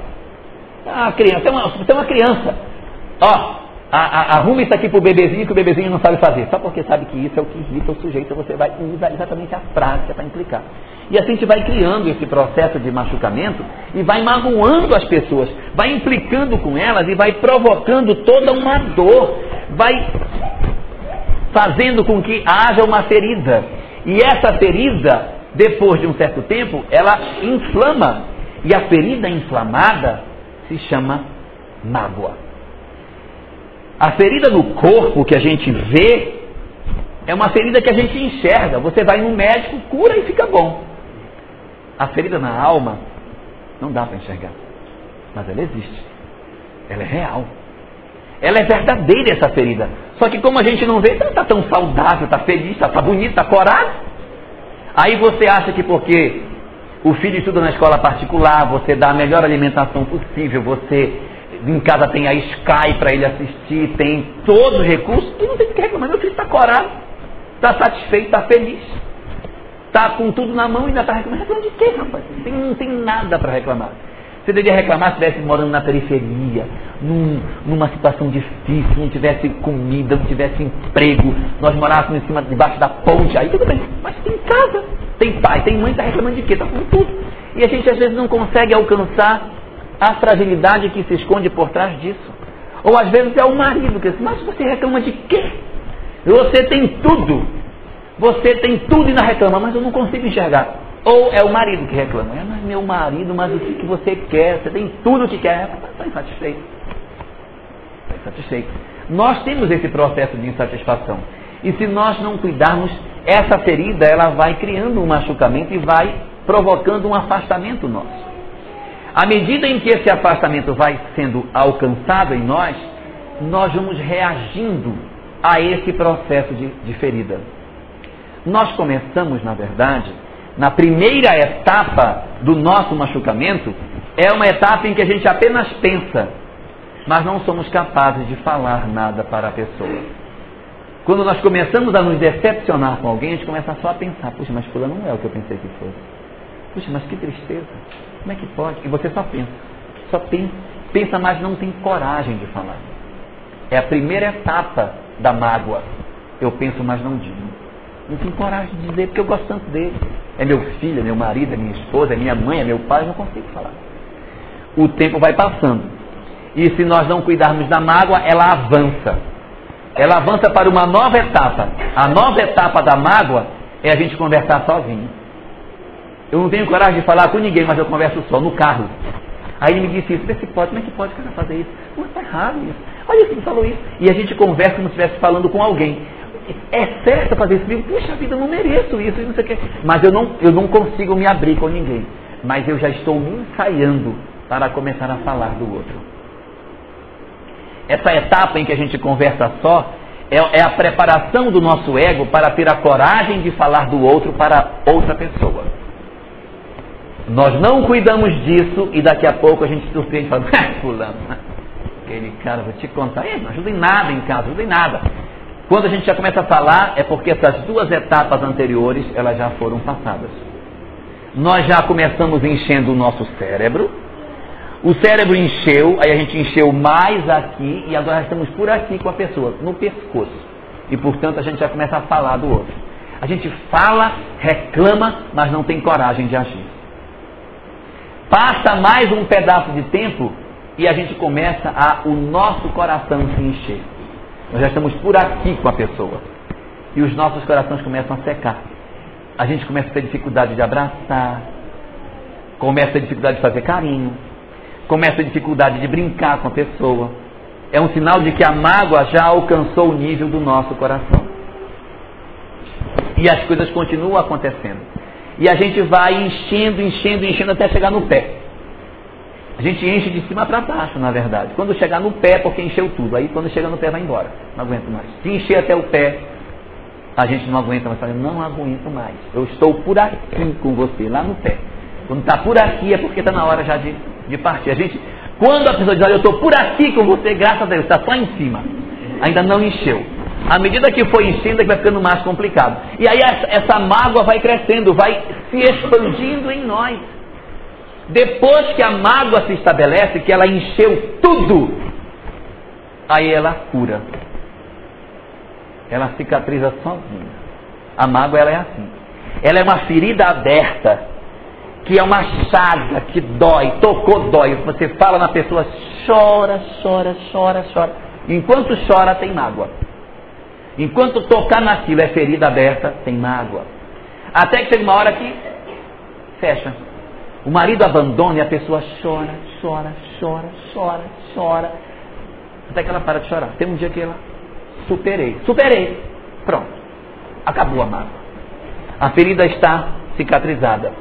Ah, criança, é uma, você é uma criança. Ó, a, a, arruma isso aqui pro bebezinho que o bebezinho não sabe fazer. Só porque sabe que isso é o que irrita o sujeito, você vai usar exatamente a frase para implicar. E assim a gente vai criando esse processo de machucamento e vai magoando as pessoas, vai implicando com elas e vai provocando toda uma dor, vai fazendo com que haja uma ferida. E essa ferida, depois de um certo tempo, ela inflama. E a ferida inflamada se chama mágoa. A ferida no corpo que a gente vê é uma ferida que a gente enxerga. Você vai no médico, cura e fica bom. A ferida na alma não dá para enxergar, mas ela existe. Ela é real. Ela é verdadeira essa ferida. Só que como a gente não vê, está tá tão saudável, está feliz, está tá bonito, está corado. Aí você acha que porque o filho estuda na escola particular, você dá a melhor alimentação possível, você em casa tem a Sky para ele assistir, tem todos os recursos, e não tem que reclamar. Meu filho está corado, está satisfeito, está feliz, está com tudo na mão e ainda está reclamando. Reclama de quê, rapaz? Tem, não tem nada para reclamar. Você deveria reclamar se estivesse morando na periferia, num, numa situação difícil, não tivesse comida, não tivesse emprego, nós morássemos em cima, debaixo da ponte, aí tudo bem. Mas tem casa, tem pai, tem mãe, está reclamando de quê? Está com tudo. E a gente às vezes não consegue alcançar a fragilidade que se esconde por trás disso. Ou às vezes é o marido que diz, mas você reclama de quê? Você tem tudo. Você tem tudo e não reclama, mas eu não consigo enxergar. Ou é o marido que reclama. É, mas meu marido, mas o que, você quer? Você tem tudo o que quer. Está insatisfeito. Está insatisfeito. Nós temos esse processo de insatisfação. E se nós não cuidarmos, essa ferida ela vai criando um machucamento e vai provocando um afastamento nosso. À medida em que esse afastamento vai sendo alcançado em nós, nós vamos reagindo a esse processo de, de ferida. Nós começamos, na verdade, na primeira etapa do nosso machucamento, é uma etapa em que a gente apenas pensa, mas não somos capazes de falar nada para a pessoa. Quando nós começamos a nos decepcionar com alguém, a gente começa só a pensar, puxa, mas fulano não é o que eu pensei que fosse. Puxa, mas que tristeza. Como é que pode? E você só pensa. Só pensa. Pensa, mas não tem coragem de falar. É a primeira etapa da mágoa. Eu penso, mas não digo. Não tenho coragem de dizer porque eu gosto tanto dele. É meu filho, é meu marido, é minha esposa, é minha mãe, é meu pai, não consigo falar. O tempo vai passando. E se nós não cuidarmos da mágoa, ela avança. Ela avança para uma nova etapa. A nova etapa da mágoa é a gente conversar sozinho. Eu não tenho coragem de falar com ninguém, mas eu converso só, no carro. Aí ele me disse isso, vê se pode, como é que pode o cara fazer isso? Não, está errado isso. Olha ele falou isso. E a gente conversa como se estivesse falando com alguém. É certo fazer isso comigo? Puxa vida, eu não mereço isso, não sei o quê. Mas eu não, eu não consigo me abrir com ninguém. Mas eu já estou me ensaiando para começar a falar do outro. Essa etapa em que a gente conversa só é, é a preparação do nosso ego para ter a coragem de falar do outro para outra pessoa. Nós não cuidamos disso e daqui a pouco a gente surpreende e fala, ah, fulano, aquele cara, vou te contar, não ajuda em nada em casa, ajuda em nada. Quando a gente já começa a falar, é porque essas duas etapas anteriores, elas já foram passadas. Nós já começamos enchendo o nosso cérebro, o cérebro encheu, aí a gente encheu mais aqui e agora estamos por aqui com a pessoa, no pescoço. E portanto a gente já começa a falar do outro. A gente fala, reclama, mas não tem coragem de agir. Passa mais um pedaço de tempo e a gente começa a o nosso coração se encher. Nós já estamos por aqui com a pessoa. E os nossos corações começam a secar. A gente começa a ter dificuldade de abraçar, começa a dificuldade de fazer carinho, começa a dificuldade de brincar com a pessoa. É um sinal de que a mágoa já alcançou o nível do nosso coração. E as coisas continuam acontecendo. E a gente vai enchendo, enchendo, enchendo até chegar no pé. A gente enche de cima para baixo, na verdade. Quando chegar no pé, porque encheu tudo. Aí quando chega no pé, vai embora. Não aguento mais. Se encher até o pé, a gente não aguenta mais. Fala, não aguento mais. Eu estou por aqui com você, lá no pé. Quando está por aqui é porque está na hora já de, de partir. A gente, quando a pessoa diz, olha, eu estou por aqui com você, graças a Deus, está só em cima. Ainda não encheu. À medida que foi enchendo, é vai ficando mais complicado. E aí essa, essa mágoa vai crescendo, vai se expandindo em nós. Depois que a mágoa se estabelece, que ela encheu tudo, aí ela cura. Ela cicatriza sozinha. A mágoa ela é assim. Ela é uma ferida aberta, que é uma chaga que dói, tocou, dói. Você fala na pessoa, chora, chora, chora, chora. Enquanto chora, tem mágoa. Enquanto tocar naquilo é ferida aberta, tem mágoa. Até que chega uma hora que fecha. O marido abandona e a pessoa chora, chora, chora, chora, chora. Até que ela para de chorar. Tem um dia que ela superei. Superei. Pronto. Acabou a mágoa. A ferida está cicatrizada.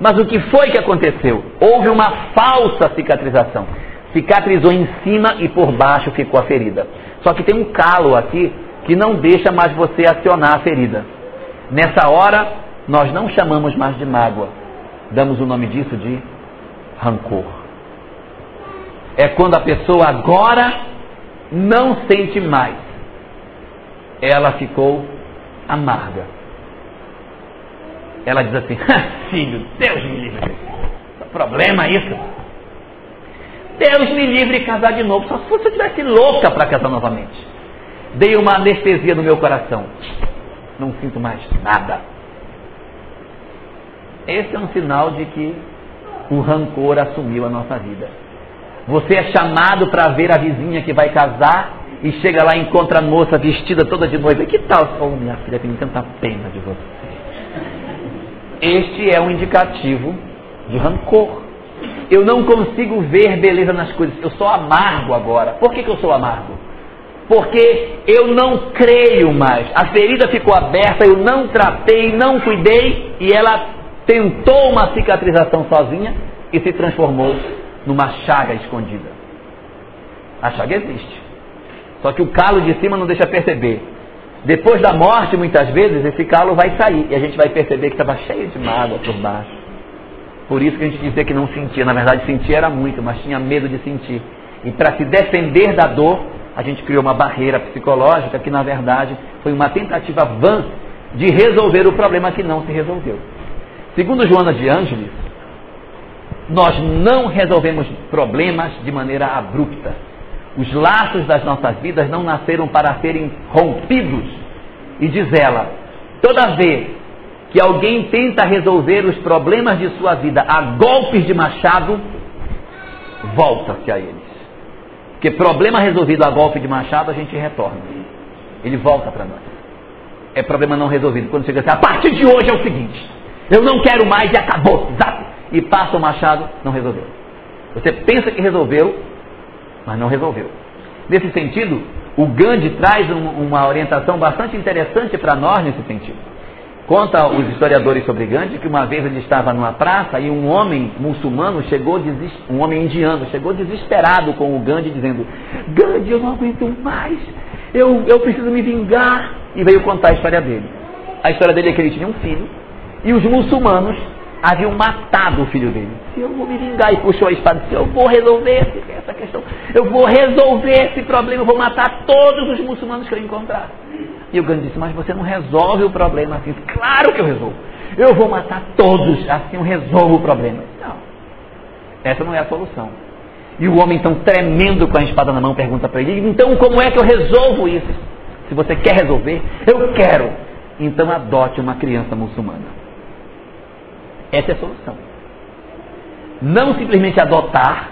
Mas o que foi que aconteceu? Houve uma falsa cicatrização. Cicatrizou em cima e por baixo ficou a ferida. Só que tem um calo aqui que não deixa mais você acionar a ferida. Nessa hora, nós não chamamos mais de mágoa, damos o nome disso de rancor. É quando a pessoa agora não sente mais. Ela ficou amarga. Ela diz assim: Filho, Deus me livre. Problema isso. Deus me livre de casar de novo. Só se você estivesse louca para casar novamente. Dei uma anestesia no meu coração. Não sinto mais nada. Esse é um sinal de que o rancor assumiu a nossa vida. Você é chamado para ver a vizinha que vai casar e chega lá e encontra a moça vestida toda de noiva. Que tal? Oh, minha filha, tem tanta pena de você. Este é um indicativo de rancor. Eu não consigo ver beleza nas coisas. Eu sou amargo agora. Por que, que eu sou amargo? Porque eu não creio mais. A ferida ficou aberta, eu não tratei, não cuidei e ela tentou uma cicatrização sozinha e se transformou numa chaga escondida. A chaga existe. Só que o calo de cima não deixa perceber. Depois da morte, muitas vezes, esse calo vai sair e a gente vai perceber que estava cheio de mágoa por baixo. Por isso que a gente dizia que não sentia. Na verdade, sentia era muito, mas tinha medo de sentir. E para se defender da dor, a gente criou uma barreira psicológica que, na verdade, foi uma tentativa vã de resolver o problema que não se resolveu. Segundo Joana de Ângeles, nós não resolvemos problemas de maneira abrupta. Os laços das nossas vidas não nasceram para serem rompidos. E diz ela: toda vez que alguém tenta resolver os problemas de sua vida a golpes de machado, volta-se a eles. Porque problema resolvido a golpe de machado, a gente retorna. Ele volta para nós. É problema não resolvido. Quando chega assim, a partir de hoje é o seguinte: eu não quero mais e acabou. Zap! E passa o machado, não resolveu. Você pensa que resolveu, mas não resolveu. Nesse sentido, o Gandhi traz um, uma orientação bastante interessante para nós nesse sentido. Conta os historiadores sobre Gandhi que uma vez ele estava numa praça e um homem muçulmano chegou, um homem indiano, chegou desesperado com o Gandhi, dizendo: Gandhi, eu não aguento mais, eu, eu preciso me vingar. E veio contar a história dele. A história dele é que ele tinha um filho e os muçulmanos haviam matado o filho dele. Eu vou me vingar, e puxou a espada, se eu vou resolver essa questão, eu vou resolver esse problema, eu vou matar todos os muçulmanos que eu encontrar. E o Gandhi disse, mas você não resolve o problema assim. Claro que eu resolvo. Eu vou matar todos, assim eu resolvo o problema. Não. Essa não é a solução. E o homem, então, tremendo com a espada na mão, pergunta para ele: então como é que eu resolvo isso? Se você quer resolver, eu quero. Então adote uma criança muçulmana. Essa é a solução. Não simplesmente adotar,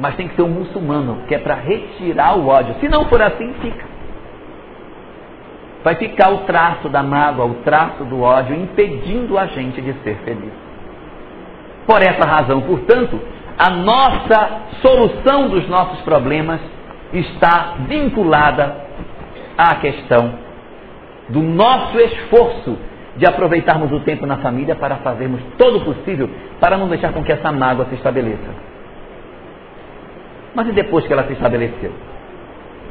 mas tem que ser um muçulmano, que é para retirar o ódio. Se não for assim, fica. Vai ficar o traço da mágoa, o traço do ódio, impedindo a gente de ser feliz. Por essa razão, portanto, a nossa solução dos nossos problemas está vinculada à questão do nosso esforço de aproveitarmos o tempo na família para fazermos todo o possível para não deixar com que essa mágoa se estabeleça. Mas e depois que ela se estabeleceu?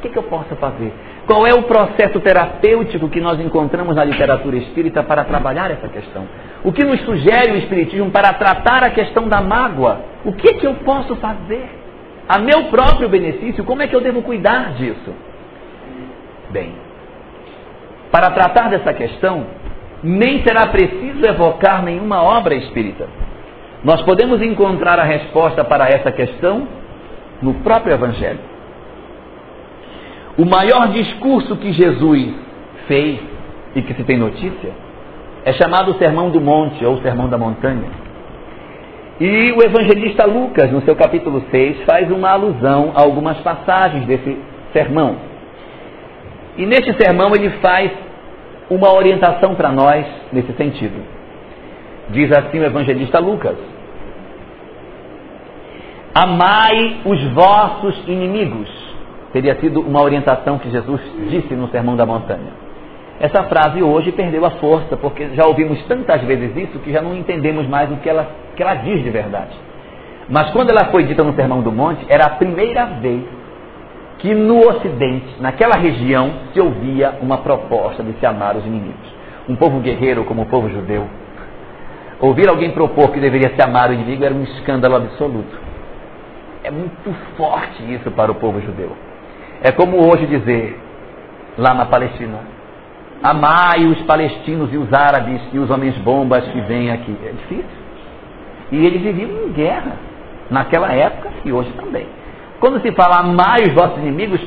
Que, que eu posso fazer? Qual é o processo terapêutico que nós encontramos na literatura espírita para trabalhar essa questão? O que nos sugere o Espiritismo para tratar a questão da mágoa? O que, que eu posso fazer? A meu próprio benefício, como é que eu devo cuidar disso? Bem, para tratar dessa questão, nem será preciso evocar nenhuma obra espírita. Nós podemos encontrar a resposta para essa questão no próprio Evangelho. O maior discurso que Jesus fez e que se tem notícia é chamado o Sermão do Monte ou Sermão da Montanha. E o evangelista Lucas, no seu capítulo 6, faz uma alusão a algumas passagens desse sermão. E neste sermão ele faz uma orientação para nós nesse sentido. Diz assim o evangelista Lucas: Amai os vossos inimigos. Teria sido uma orientação que Jesus disse no Sermão da Montanha. Essa frase hoje perdeu a força, porque já ouvimos tantas vezes isso que já não entendemos mais o que ela, que ela diz de verdade. Mas quando ela foi dita no Sermão do Monte, era a primeira vez que no Ocidente, naquela região, se ouvia uma proposta de se amar os inimigos. Um povo guerreiro como o povo judeu. Ouvir alguém propor que deveria se amar o inimigo era um escândalo absoluto. É muito forte isso para o povo judeu. É como hoje dizer, lá na Palestina, amai os palestinos e os árabes e os homens bombas que vêm aqui. É difícil. E eles viviam em guerra, naquela época e hoje também. Quando se fala amai os vossos inimigos,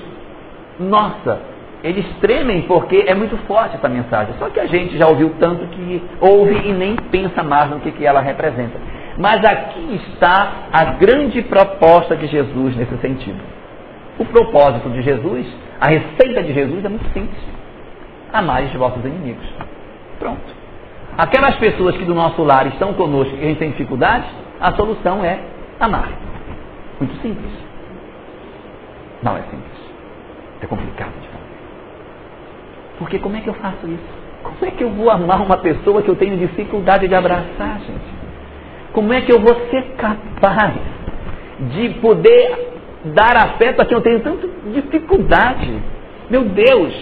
nossa, eles tremem porque é muito forte essa mensagem. Só que a gente já ouviu tanto que ouve e nem pensa mais no que, que ela representa. Mas aqui está a grande proposta de Jesus nesse sentido. O propósito de Jesus, a receita de Jesus é muito simples. Amai os vossos inimigos. Pronto. Aquelas pessoas que do nosso lar estão conosco e a gente tem dificuldades, a solução é amar. Muito simples. Não é simples. É complicado de fazer. Porque como é que eu faço isso? Como é que eu vou amar uma pessoa que eu tenho dificuldade de abraçar, gente? Como é que eu vou ser capaz de poder dar afeto a quem eu tenho tanta dificuldade? Meu Deus,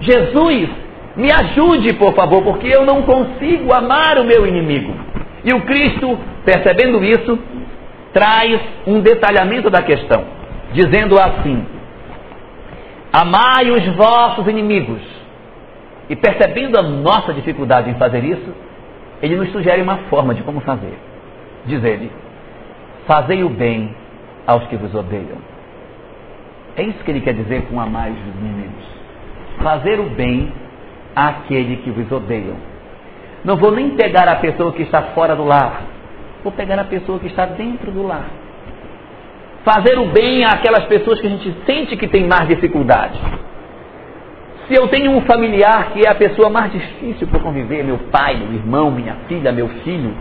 Jesus, me ajude, por favor, porque eu não consigo amar o meu inimigo. E o Cristo, percebendo isso, traz um detalhamento da questão, dizendo assim: Amai os vossos inimigos. E percebendo a nossa dificuldade em fazer isso, ele nos sugere uma forma de como fazer. Diz ele: Fazei o bem aos que vos odeiam. É isso que ele quer dizer com amar os inimigos. Fazer o bem àquele que vos odeiam. Não vou nem pegar a pessoa que está fora do lar, vou pegar a pessoa que está dentro do lar. Fazer o bem àquelas pessoas que a gente sente que tem mais dificuldade. Se eu tenho um familiar que é a pessoa mais difícil para conviver, meu pai, meu irmão, minha filha, meu filho,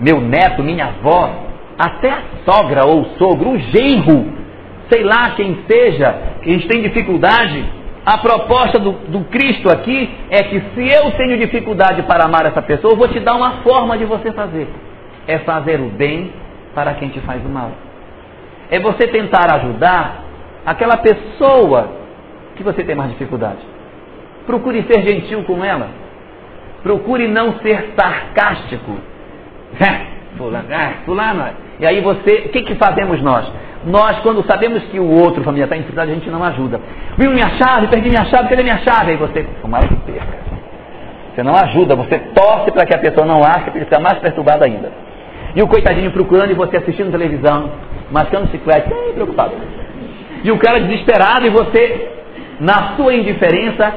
meu neto, minha avó, até a sogra ou o sogro, o genro, sei lá quem seja, que a gente tem dificuldade, a proposta do, do, Cristo aqui é que se eu tenho dificuldade para amar essa pessoa, eu vou te dar uma forma de você fazer. É fazer o bem para quem te faz o mal. É você tentar ajudar aquela pessoa que você tem mais dificuldade. Procure ser gentil com ela. Procure não ser sarcástico. fulano, ah, fulano. E aí você, o que, que fazemos nós? Nós, quando sabemos que o outro, família, está em dificuldade, a gente não ajuda. Viu minha chave, perdi minha chave, cadê minha chave? Aí você, tomara que perca. Você não ajuda, você torce para que a pessoa não ache, para ele mais perturbado ainda. E o coitadinho procurando e você assistindo televisão, mascando chiclete, preocupado. E o cara desesperado e você, na sua indiferença,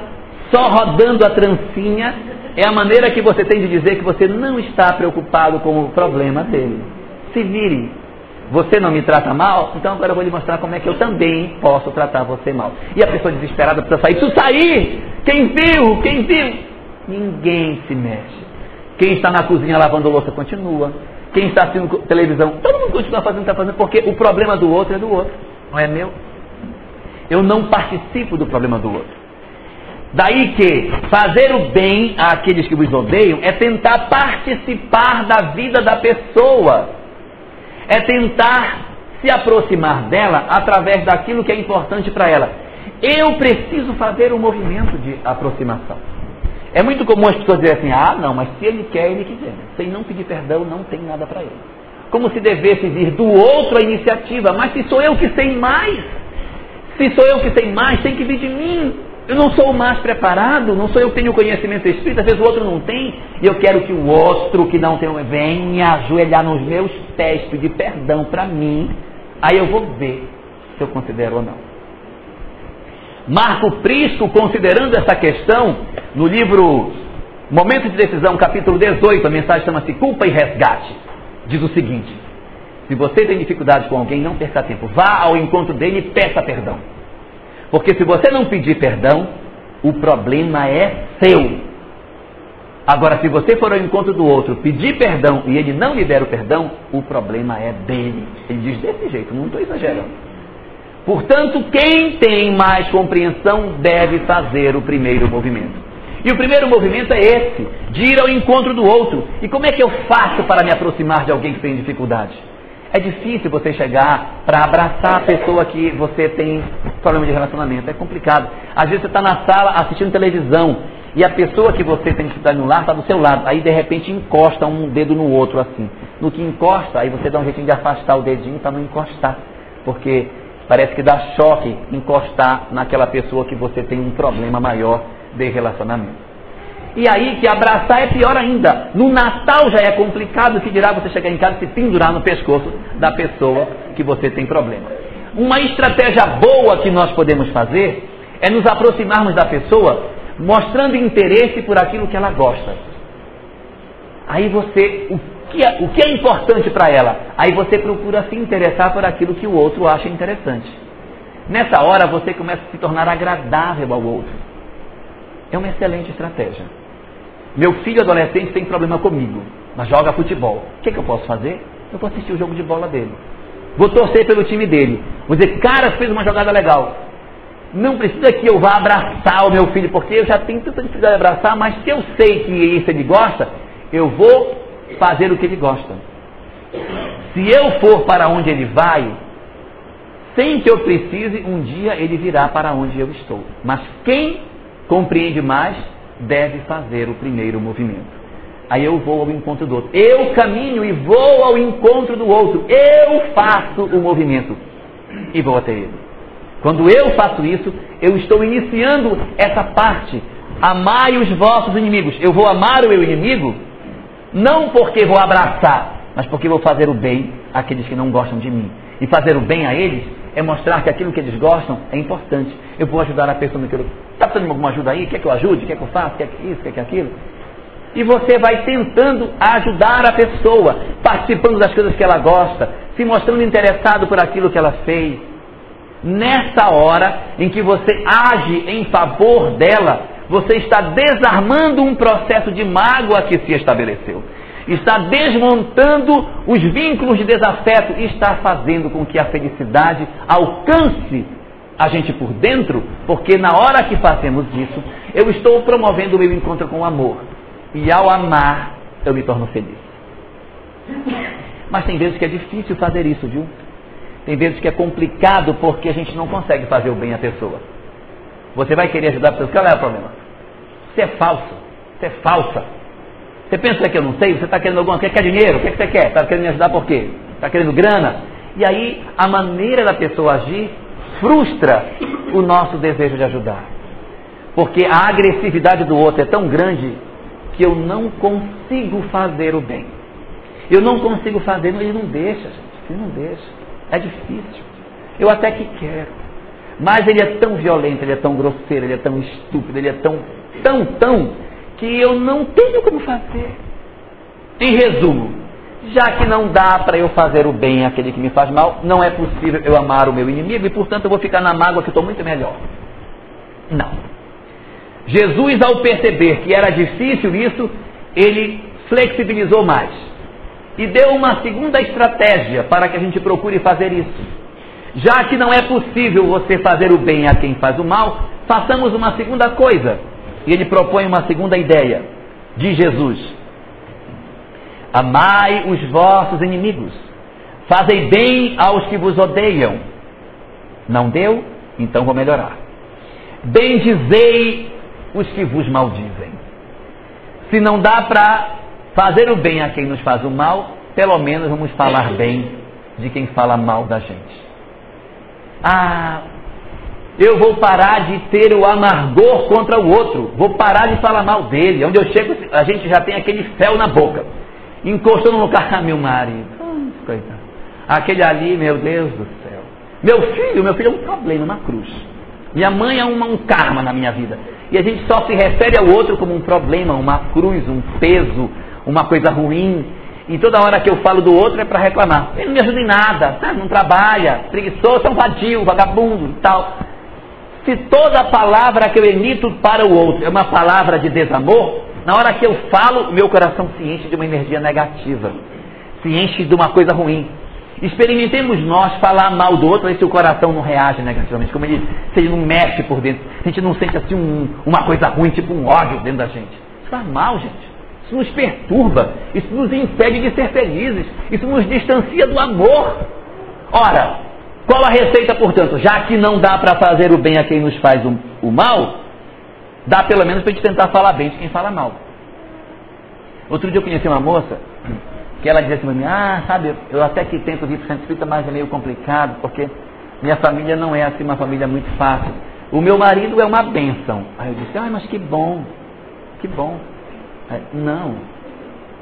só rodando a trancinha, é a maneira que você tem de dizer que você não está preocupado com o problema dele. Se vire. Você não me trata mal, então agora eu vou lhe mostrar como é que eu também posso tratar você mal. E a pessoa desesperada precisa sair. Preciso sair! Quem viu? Quem viu? Ninguém se mexe. Quem está na cozinha lavando louça continua. Quem está assistindo televisão, todo mundo continua fazendo o que está fazendo, porque o problema do outro é do outro, não é meu. Eu não participo do problema do outro. Daí que fazer o bem àqueles que vos odeiam é tentar participar da vida da pessoa, é tentar se aproximar dela através daquilo que é importante para ela. Eu preciso fazer um movimento de aproximação. É muito comum as pessoas dizerem assim: ah, não, mas se ele quer, ele quiser. Sem não pedir perdão, não tem nada para ele. Como se devesse vir do outro a iniciativa, mas se sou eu que sei mais, se sou eu que sei mais, tem que vir de mim. Eu não sou o mais preparado, não sou eu que tenho conhecimento espírita, às vezes o outro não tem, e eu quero que o outro que não tem venha ajoelhar nos meus pés, pedir perdão para mim, aí eu vou ver se eu considero ou não. Marco Prisco, considerando essa questão, no livro Momento de Decisão, capítulo 18, a mensagem chama-se Culpa e Resgate, diz o seguinte: se você tem dificuldade com alguém, não perca tempo, vá ao encontro dele e peça perdão. Porque se você não pedir perdão, o problema é seu. Agora, se você for ao encontro do outro, pedir perdão e ele não lhe der o perdão, o problema é dele. Ele diz desse jeito, não estou exagerando. Portanto, quem tem mais compreensão deve fazer o primeiro movimento. E o primeiro movimento é esse, de ir ao encontro do outro. E como é que eu faço para me aproximar de alguém que tem dificuldade? É difícil você chegar para abraçar a pessoa que você tem problema de relacionamento. É complicado. Às vezes você está na sala assistindo televisão e a pessoa que você tem que estar no lar está do seu lado. Aí de repente encosta um dedo no outro assim. No que encosta, aí você dá um jeitinho de afastar o dedinho para não encostar. Porque parece que dá choque encostar naquela pessoa que você tem um problema maior de relacionamento. E aí que abraçar é pior ainda. No Natal já é complicado, que dirá você chegar em casa e se pendurar no pescoço da pessoa que você tem problema. Uma estratégia boa que nós podemos fazer é nos aproximarmos da pessoa mostrando interesse por aquilo que ela gosta. Aí você, o que é, o que é importante para ela? Aí você procura se interessar por aquilo que o outro acha interessante. Nessa hora você começa a se tornar agradável ao outro. É uma excelente estratégia. Meu filho adolescente tem problema comigo, mas joga futebol. O que, que eu posso fazer? Eu vou assistir o jogo de bola dele. Vou torcer pelo time dele. Vou dizer, cara, fez uma jogada legal. Não precisa que eu vá abraçar o meu filho, porque eu já tenho tanta dificuldade de abraçar, mas se eu sei que isso ele gosta, eu vou fazer o que ele gosta. Se eu for para onde ele vai, sem que eu precise, um dia ele virá para onde eu estou. Mas quem compreende mais deve fazer o primeiro movimento. Aí eu vou ao encontro do outro. Eu caminho e vou ao encontro do outro. Eu faço o movimento e vou até ele. Quando eu faço isso, eu estou iniciando essa parte. Amai os vossos inimigos. Eu vou amar o meu inimigo não porque vou abraçar, mas porque vou fazer o bem àqueles que não gostam de mim. E fazer o bem a eles é mostrar que aquilo que eles gostam é importante. Eu vou ajudar a pessoa naquilo. Está precisando de alguma ajuda aí? Quer que eu ajude? Quer que eu faça? Quer que isso? Quer que aquilo? E você vai tentando ajudar a pessoa, participando das coisas que ela gosta, se mostrando interessado por aquilo que ela fez. Nessa hora em que você age em favor dela, você está desarmando um processo de mágoa que se estabeleceu. Está desmontando os vínculos de desafeto e está fazendo com que a felicidade alcance a gente por dentro, porque na hora que fazemos isso, eu estou promovendo o meu encontro com o amor. E ao amar, eu me torno feliz. Mas tem vezes que é difícil fazer isso, viu? Tem vezes que é complicado porque a gente não consegue fazer o bem à pessoa. Você vai querer ajudar a pessoa, qual é o problema? Você é falso, você é falsa. Você pensa que eu não sei, você está querendo alguma coisa, quer dinheiro, o que, é que você quer? Está querendo me ajudar por quê? Está querendo grana? E aí a maneira da pessoa agir frustra o nosso desejo de ajudar. Porque a agressividade do outro é tão grande que eu não consigo fazer o bem. Eu não consigo fazer, ele não deixa, gente. Ele não deixa. É difícil. Eu até que quero. Mas ele é tão violento, ele é tão grosseiro, ele é tão estúpido, ele é tão, tão, tão, que eu não tenho como fazer. Em resumo, já que não dá para eu fazer o bem àquele que me faz mal, não é possível eu amar o meu inimigo e, portanto, eu vou ficar na mágoa que estou muito melhor. Não. Jesus, ao perceber que era difícil isso, ele flexibilizou mais e deu uma segunda estratégia para que a gente procure fazer isso. Já que não é possível você fazer o bem a quem faz o mal, façamos uma segunda coisa. E ele propõe uma segunda ideia de Jesus: Amai os vossos inimigos, fazei bem aos que vos odeiam. Não deu? Então vou melhorar. Bendizei os que vos maldizem. Se não dá para fazer o bem a quem nos faz o mal, pelo menos vamos falar bem de quem fala mal da gente. Ah, eu vou parar de ter o amargor contra o outro, vou parar de falar mal dele. Onde eu chego, a gente já tem aquele fel na boca. Encostou no carro, meu marido. coitado. Aquele ali, meu Deus do céu. Meu filho, meu filho é um problema, uma cruz. Minha mãe é uma, um karma na minha vida. E a gente só se refere ao outro como um problema, uma cruz, um peso, uma coisa ruim. E toda hora que eu falo do outro é para reclamar. Ele não me ajuda em nada, sabe? não trabalha, preguiçoso, é um vadio, vagabundo e tal. Se toda palavra que eu emito para o outro é uma palavra de desamor, na hora que eu falo, meu coração se enche de uma energia negativa, se enche de uma coisa ruim. Experimentemos nós falar mal do outro, ver se o coração não reage negativamente, como ele, se ele não mexe por dentro, a gente não sente assim um, uma coisa ruim, tipo um ódio dentro da gente. Isso faz mal, gente. Isso nos perturba, isso nos impede de ser felizes, isso nos distancia do amor. Ora, qual a receita, portanto? Já que não dá para fazer o bem a quem nos faz o, o mal, dá pelo menos para a gente tentar falar bem de quem fala mal. Outro dia eu conheci uma moça que ela dizia assim para mim, ah, sabe, eu até que tento vir para o centro espírita, mas é meio complicado, porque minha família não é assim uma família muito fácil. O meu marido é uma bênção. Aí eu disse, ah, mas que bom, que bom. Aí, não,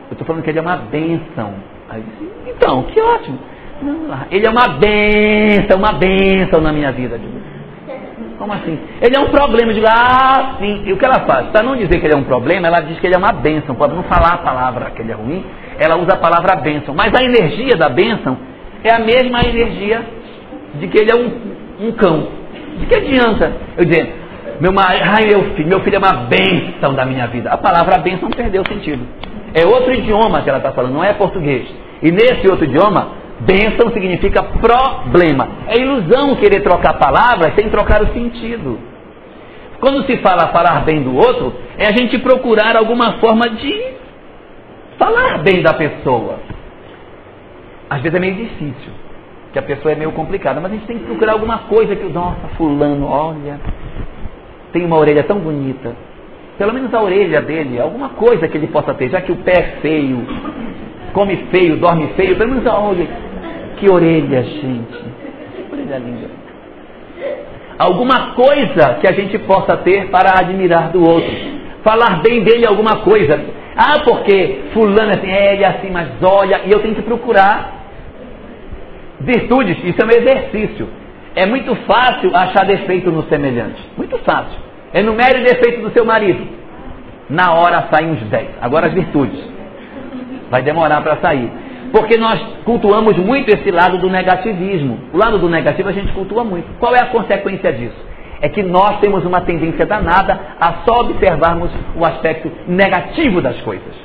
eu estou falando que ele é uma bênção. Aí eu disse, então, que ótimo. Não, ele é uma bênção, uma bênção na minha vida. Como assim? Ele é um problema. Eu digo, ah, sim. E o que ela faz? Para não dizer que ele é um problema, ela diz que ele é uma bênção. Pode não falar a palavra que ele é ruim, ela usa a palavra bênção. Mas a energia da bênção é a mesma energia de que ele é um, um cão. De que adianta eu dizer, meu, ai, meu filho, meu filho é uma bênção da minha vida. A palavra bênção perdeu sentido. É outro idioma que ela está falando, não é português. E nesse outro idioma, Bênção significa problema. É ilusão querer trocar palavras sem trocar o sentido. Quando se fala falar bem do outro, é a gente procurar alguma forma de falar bem da pessoa. Às vezes é meio difícil, que a pessoa é meio complicada, mas a gente tem que procurar alguma coisa que, nossa, fulano, olha, tem uma orelha tão bonita. Pelo menos a orelha dele, alguma coisa que ele possa ter, já que o pé é feio, come feio, dorme feio, pelo menos olha, que orelha, gente. Que orelha linda. Alguma coisa que a gente possa ter para admirar do outro. Falar bem dele alguma coisa. Ah, porque fulano é assim, é, ele é assim, mas olha, e eu tenho que procurar virtudes, isso é um exercício. É muito fácil achar defeito no semelhante. Muito fácil. Enumere o defeito do seu marido. Na hora saem uns 10. Agora as virtudes. Vai demorar para sair. Porque nós cultuamos muito esse lado do negativismo. O lado do negativo a gente cultua muito. Qual é a consequência disso? É que nós temos uma tendência danada a só observarmos o aspecto negativo das coisas.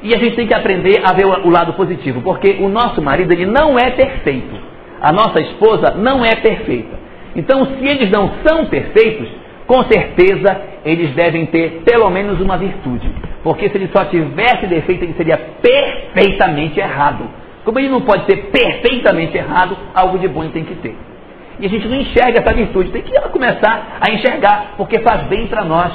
E a gente tem que aprender a ver o lado positivo, porque o nosso marido ele não é perfeito. A nossa esposa não é perfeita. Então, se eles não são perfeitos, com certeza eles devem ter pelo menos uma virtude. Porque se ele só tivesse defeito, ele seria perfeitamente errado. Como ele não pode ser perfeitamente errado, algo de bom ele tem que ter. E a gente não enxerga essa virtude, tem que começar a enxergar, porque faz bem para nós.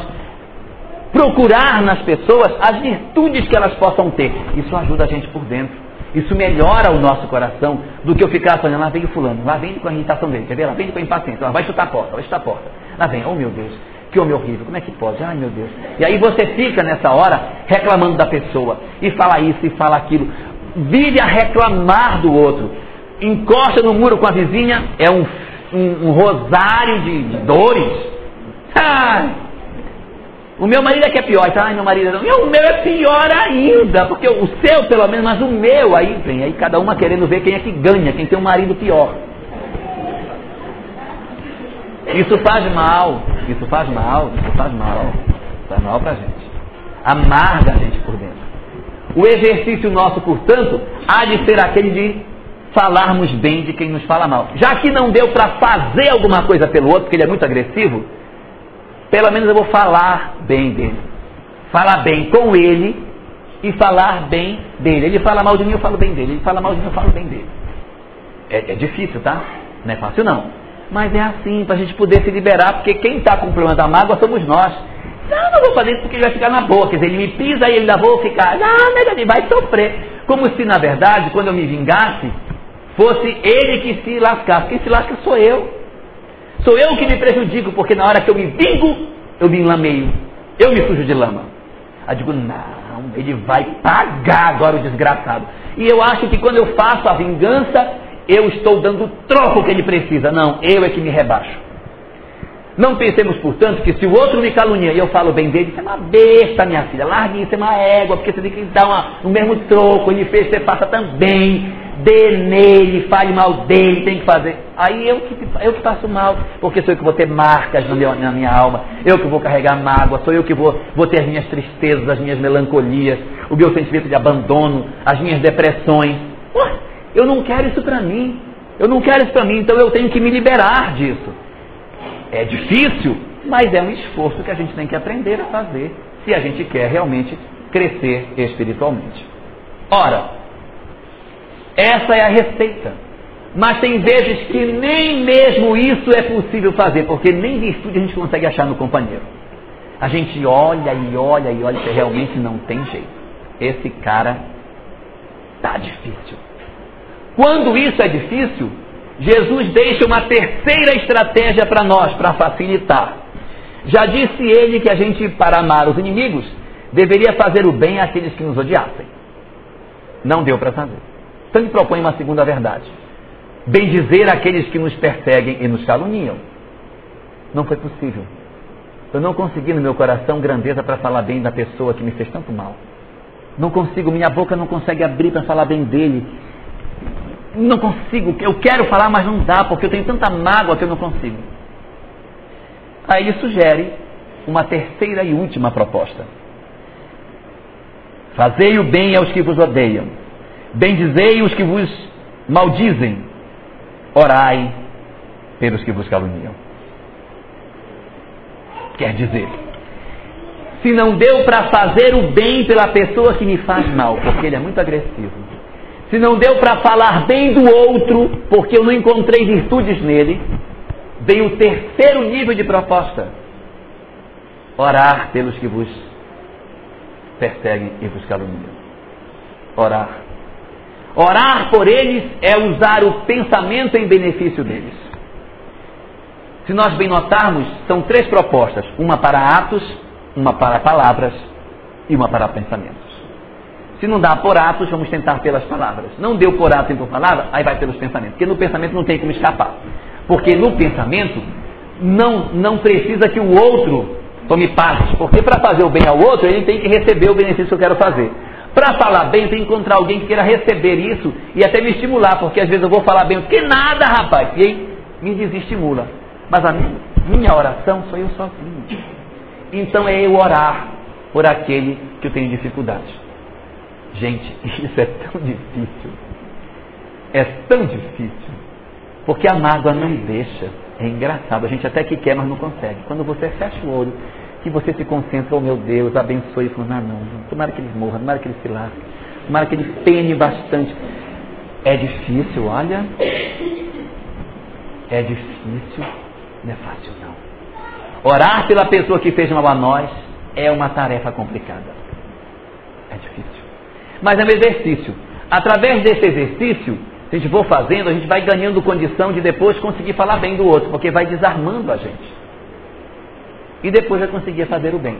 Procurar nas pessoas as virtudes que elas possam ter. Isso ajuda a gente por dentro. Isso melhora o nosso coração do que eu ficar falando, lá vem o fulano, lá vem com a irritação dele, quer ver? Lá vem com a impaciência, lá vai chutar a porta, vai chutar a porta. Lá vem, oh meu Deus, que homem horrível, como é que pode? Ai meu Deus. E aí você fica nessa hora reclamando da pessoa, e fala isso e fala aquilo. Vive a reclamar do outro. Encosta no muro com a vizinha, é um, um, um rosário de, de dores. Ai, o meu marido é que é pior. Então, ai, meu marido não. E o meu é pior ainda. Porque o seu, pelo menos, mas o meu aí vem. Aí cada uma querendo ver quem é que ganha, quem tem um marido pior. Isso faz mal. Isso faz mal. Isso faz mal. Faz mal pra gente. Amarga a gente por dentro. O exercício nosso, portanto, há de ser aquele de falarmos bem de quem nos fala mal. Já que não deu para fazer alguma coisa pelo outro, porque ele é muito agressivo, pelo menos eu vou falar bem dele. Falar bem com ele e falar bem dele. Ele fala mal de mim, eu falo bem dele. Ele fala mal de mim, eu falo bem dele. É, é difícil, tá? Não é fácil não. Mas é assim, para a gente poder se liberar, porque quem está com o problema da mágoa somos nós. Não, não vou fazer isso porque ele vai ficar na boa. Quer dizer, ele me pisa e ele ainda vou ficar. Não, ele vai sofrer. Como se, na verdade, quando eu me vingasse, fosse ele que se lascasse. Quem se lasca sou eu. Sou eu que me prejudico, porque na hora que eu me vingo, eu me enlameio. Eu me sujo de lama. Aí digo, não, ele vai pagar agora o desgraçado. E eu acho que quando eu faço a vingança, eu estou dando o troco que ele precisa. Não, eu é que me rebaixo. Não pensemos, portanto, que se o outro me calunia e eu falo bem dele, isso é uma besta, minha filha. Largue isso, é uma égua, porque você tem que dar uma, o mesmo troco. Ele fez, você faça também dê nele, fale mal dele, tem que fazer. Aí eu que, eu que faço mal, porque sou eu que vou ter marcas meu, na minha alma, eu que vou carregar mágoa, sou eu que vou, vou ter as minhas tristezas, as minhas melancolias, o meu sentimento de abandono, as minhas depressões. Ué, eu não quero isso para mim. Eu não quero isso para mim, então eu tenho que me liberar disso. É difícil, mas é um esforço que a gente tem que aprender a fazer se a gente quer realmente crescer espiritualmente. Ora, essa é a receita. Mas tem vezes que nem mesmo isso é possível fazer, porque nem virtude a gente consegue achar no companheiro. A gente olha e olha e olha e realmente não tem jeito. Esse cara tá difícil. Quando isso é difícil, Jesus deixa uma terceira estratégia para nós, para facilitar. Já disse ele que a gente, para amar os inimigos, deveria fazer o bem àqueles que nos odiassem. Não deu para fazer. Então ele propõe uma segunda verdade. Bendizer aqueles que nos perseguem e nos caluniam. Não foi possível. Eu não consegui no meu coração grandeza para falar bem da pessoa que me fez tanto mal. Não consigo, minha boca não consegue abrir para falar bem dele. Não consigo, eu quero falar, mas não dá, porque eu tenho tanta mágoa que eu não consigo. Aí ele sugere uma terceira e última proposta. Fazei o bem aos que vos odeiam Bendizei os que vos maldizem, orai pelos que vos caluniam. Quer dizer, se não deu para fazer o bem pela pessoa que me faz mal, porque ele é muito agressivo, se não deu para falar bem do outro, porque eu não encontrei virtudes nele, vem o terceiro nível de proposta: orar pelos que vos perseguem e vos caluniam. Orar. Orar por eles é usar o pensamento em benefício deles. Se nós bem notarmos, são três propostas: uma para atos, uma para palavras e uma para pensamentos. Se não dá por atos, vamos tentar pelas palavras. Não deu por atos e por palavra, aí vai pelos pensamentos. Porque no pensamento não tem como escapar. Porque no pensamento não, não precisa que o outro tome parte. Porque para fazer o bem ao outro, ele tem que receber o benefício que eu quero fazer. Para falar bem, tem que encontrar alguém que queira receber isso e até me estimular, porque às vezes eu vou falar bem, que nada, rapaz, e aí me desestimula. Mas a minha, minha oração sou eu sozinho. Então é eu orar por aquele que eu tenho dificuldade. Gente, isso é tão difícil. É tão difícil. Porque a mágoa não deixa. É engraçado. A gente até que quer, mas não consegue. Quando você fecha o olho, que você se concentra, oh meu Deus, abençoe fulano, não, não. Tomara que ele morra, tomara que ele se lasque. Tomara que ele pene bastante. É difícil, olha. É difícil. Não é fácil, não. Orar pela pessoa que fez mal a nós é uma tarefa complicada. Mas é um exercício. Através desse exercício, se a gente for fazendo, a gente vai ganhando condição de depois conseguir falar bem do outro, porque vai desarmando a gente. E depois vai conseguir fazer o bem.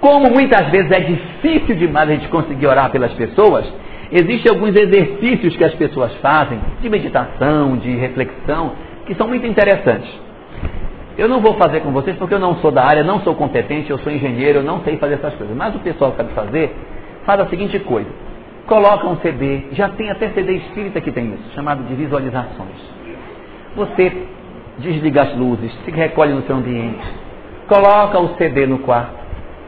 Como muitas vezes é difícil demais a gente conseguir orar pelas pessoas, existem alguns exercícios que as pessoas fazem, de meditação, de reflexão, que são muito interessantes. Eu não vou fazer com vocês porque eu não sou da área, não sou competente, eu sou engenheiro, eu não sei fazer essas coisas. Mas o pessoal sabe fazer, faz a seguinte coisa: coloca um CD, já tem até CD espírita que tem isso, chamado de visualizações. Você desliga as luzes, se recolhe no seu ambiente, coloca o CD no quarto,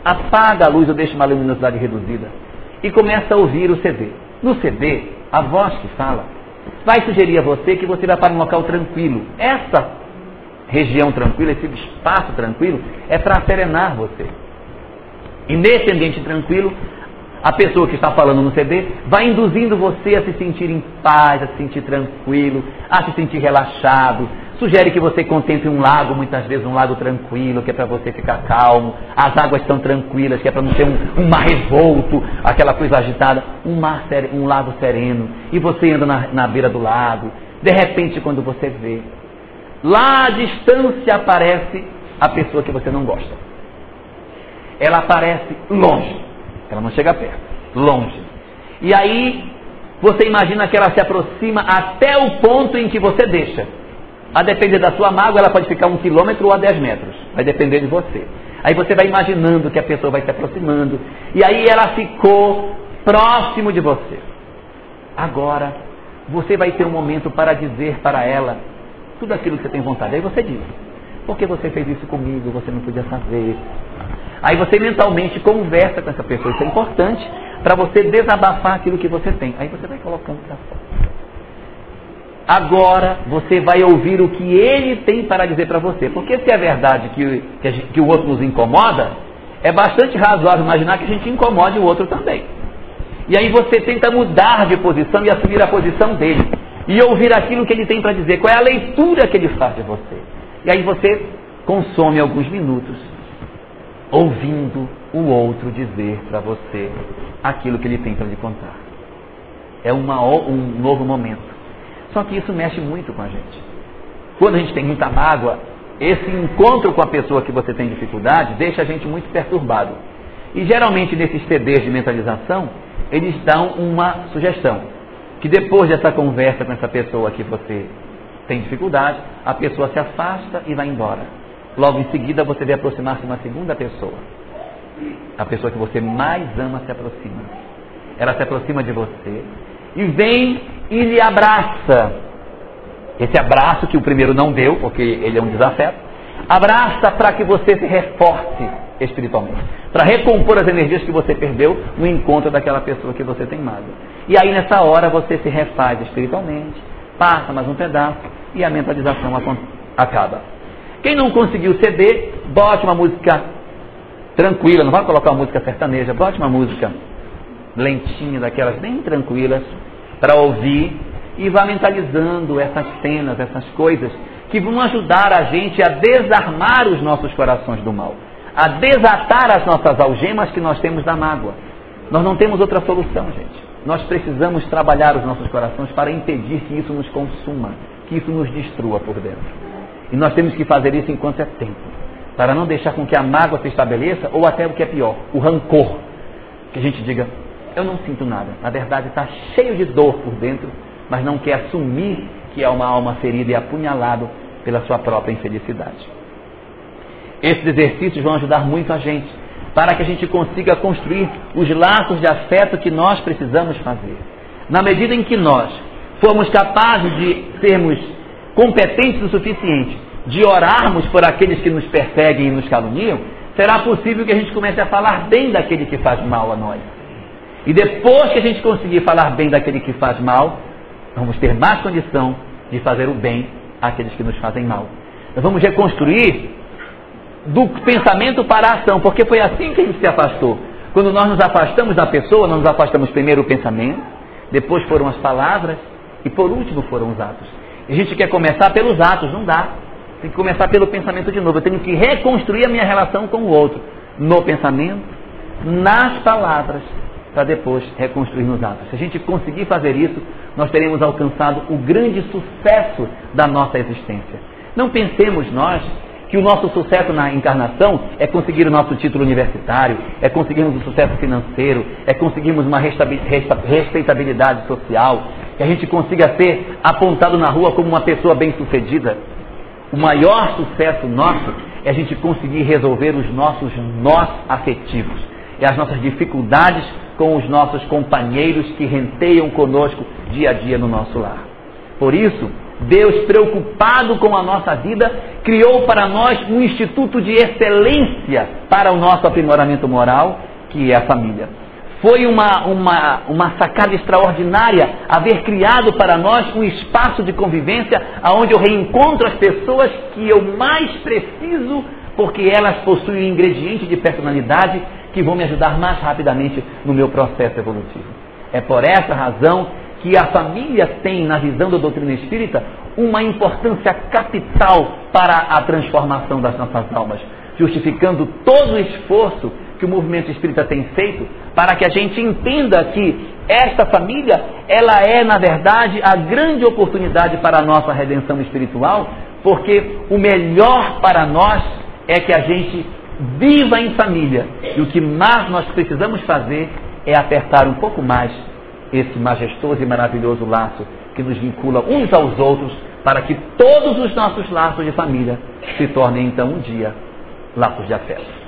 apaga a luz ou deixa uma luminosidade reduzida e começa a ouvir o CD. No CD, a voz que fala vai sugerir a você que você vai para um local tranquilo. Essa região tranquila, esse espaço tranquilo, é para serenar você. E nesse ambiente tranquilo, a pessoa que está falando no CD vai induzindo você a se sentir em paz, a se sentir tranquilo, a se sentir relaxado. Sugere que você contemple um lago, muitas vezes um lago tranquilo, que é para você ficar calmo. As águas estão tranquilas, que é para não ter um, um, mar revolto, aquela coisa agitada. Um, mar, um lago sereno. E você anda na, na beira do lago. De repente, quando você vê Lá à distância aparece a pessoa que você não gosta. Ela aparece longe. Ela não chega perto. Longe. E aí você imagina que ela se aproxima até o ponto em que você deixa. A depender da sua mágoa, ela pode ficar um quilômetro ou a dez metros. Vai depender de você. Aí você vai imaginando que a pessoa vai se aproximando. E aí ela ficou próximo de você. Agora, você vai ter um momento para dizer para ela tudo aquilo que você tem vontade. Aí você diz: Por que você fez isso comigo? Você não podia fazer. Aí você mentalmente conversa com essa pessoa. Isso é importante para você desabafar aquilo que você tem. Aí você vai colocando para fora. Agora você vai ouvir o que ele tem para dizer para você. Porque se é verdade que, que, gente, que o outro nos incomoda, é bastante razoável imaginar que a gente incomode o outro também. E aí você tenta mudar de posição e assumir a posição dele e ouvir aquilo que ele tem para dizer, qual é a leitura que ele faz de você. E aí você consome alguns minutos ouvindo o outro dizer para você aquilo que ele tem para lhe contar. É uma, um novo momento. Só que isso mexe muito com a gente. Quando a gente tem muita mágoa, esse encontro com a pessoa que você tem dificuldade deixa a gente muito perturbado. E geralmente nesses CDs de mentalização, eles dão uma sugestão que depois dessa conversa com essa pessoa que você tem dificuldade, a pessoa se afasta e vai embora. Logo em seguida você vai aproximar-se de uma segunda pessoa. A pessoa que você mais ama se aproxima. Ela se aproxima de você e vem e lhe abraça. Esse abraço que o primeiro não deu, porque ele é um desafeto, abraça para que você se reforce espiritualmente. Para recompor as energias que você perdeu no encontro daquela pessoa que você tem mágoa. E aí nessa hora você se refaz espiritualmente, passa mais um pedaço e a mentalização acaba. Quem não conseguiu ceder, bote uma música tranquila, não vai colocar uma música sertaneja, bote uma música lentinha, daquelas bem tranquilas, para ouvir e vá mentalizando essas cenas, essas coisas que vão ajudar a gente a desarmar os nossos corações do mal, a desatar as nossas algemas que nós temos da mágoa. Nós não temos outra solução, gente. Nós precisamos trabalhar os nossos corações para impedir que isso nos consuma, que isso nos destrua por dentro. E nós temos que fazer isso enquanto é tempo, para não deixar com que a mágoa se estabeleça, ou até o que é pior, o rancor. Que a gente diga, eu não sinto nada. Na verdade, está cheio de dor por dentro, mas não quer assumir que é uma alma ferida e apunhalado pela sua própria infelicidade. Esses exercícios vão ajudar muito a gente, para que a gente consiga construir os laços de afeto que nós precisamos fazer. Na medida em que nós formos capazes de sermos competentes o suficiente de orarmos por aqueles que nos perseguem e nos caluniam, será possível que a gente comece a falar bem daquele que faz mal a nós. E depois que a gente conseguir falar bem daquele que faz mal, vamos ter mais condição de fazer o bem àqueles que nos fazem mal. Nós vamos reconstruir do pensamento para a ação, porque foi assim que a gente se afastou. Quando nós nos afastamos da pessoa, nós nos afastamos primeiro o pensamento, depois foram as palavras e por último foram os atos. A gente quer começar pelos atos, não dá. Tem que começar pelo pensamento de novo. Eu tenho que reconstruir a minha relação com o outro no pensamento, nas palavras para depois reconstruir nos atos. Se a gente conseguir fazer isso, nós teremos alcançado o grande sucesso da nossa existência. Não pensemos nós que o nosso sucesso na encarnação é conseguir o nosso título universitário, é conseguirmos o sucesso financeiro, é conseguirmos uma respeitabilidade social, que a gente consiga ser apontado na rua como uma pessoa bem-sucedida. O maior sucesso nosso é a gente conseguir resolver os nossos nós afetivos e as nossas dificuldades com os nossos companheiros que renteiam conosco dia a dia no nosso lar. Por isso, Deus, preocupado com a nossa vida, criou para nós um instituto de excelência para o nosso aprimoramento moral, que é a família. Foi uma, uma, uma sacada extraordinária haver criado para nós um espaço de convivência onde eu reencontro as pessoas que eu mais preciso, porque elas possuem um ingrediente de personalidade que vão me ajudar mais rapidamente no meu processo evolutivo. É por essa razão que a família tem, na visão da doutrina espírita, uma importância capital para a transformação das nossas almas, justificando todo o esforço que o movimento espírita tem feito para que a gente entenda que esta família, ela é, na verdade, a grande oportunidade para a nossa redenção espiritual, porque o melhor para nós é que a gente viva em família. E o que mais nós precisamos fazer é apertar um pouco mais esse majestoso e maravilhoso laço que nos vincula uns aos outros, para que todos os nossos laços de família se tornem então um dia laços de afeto.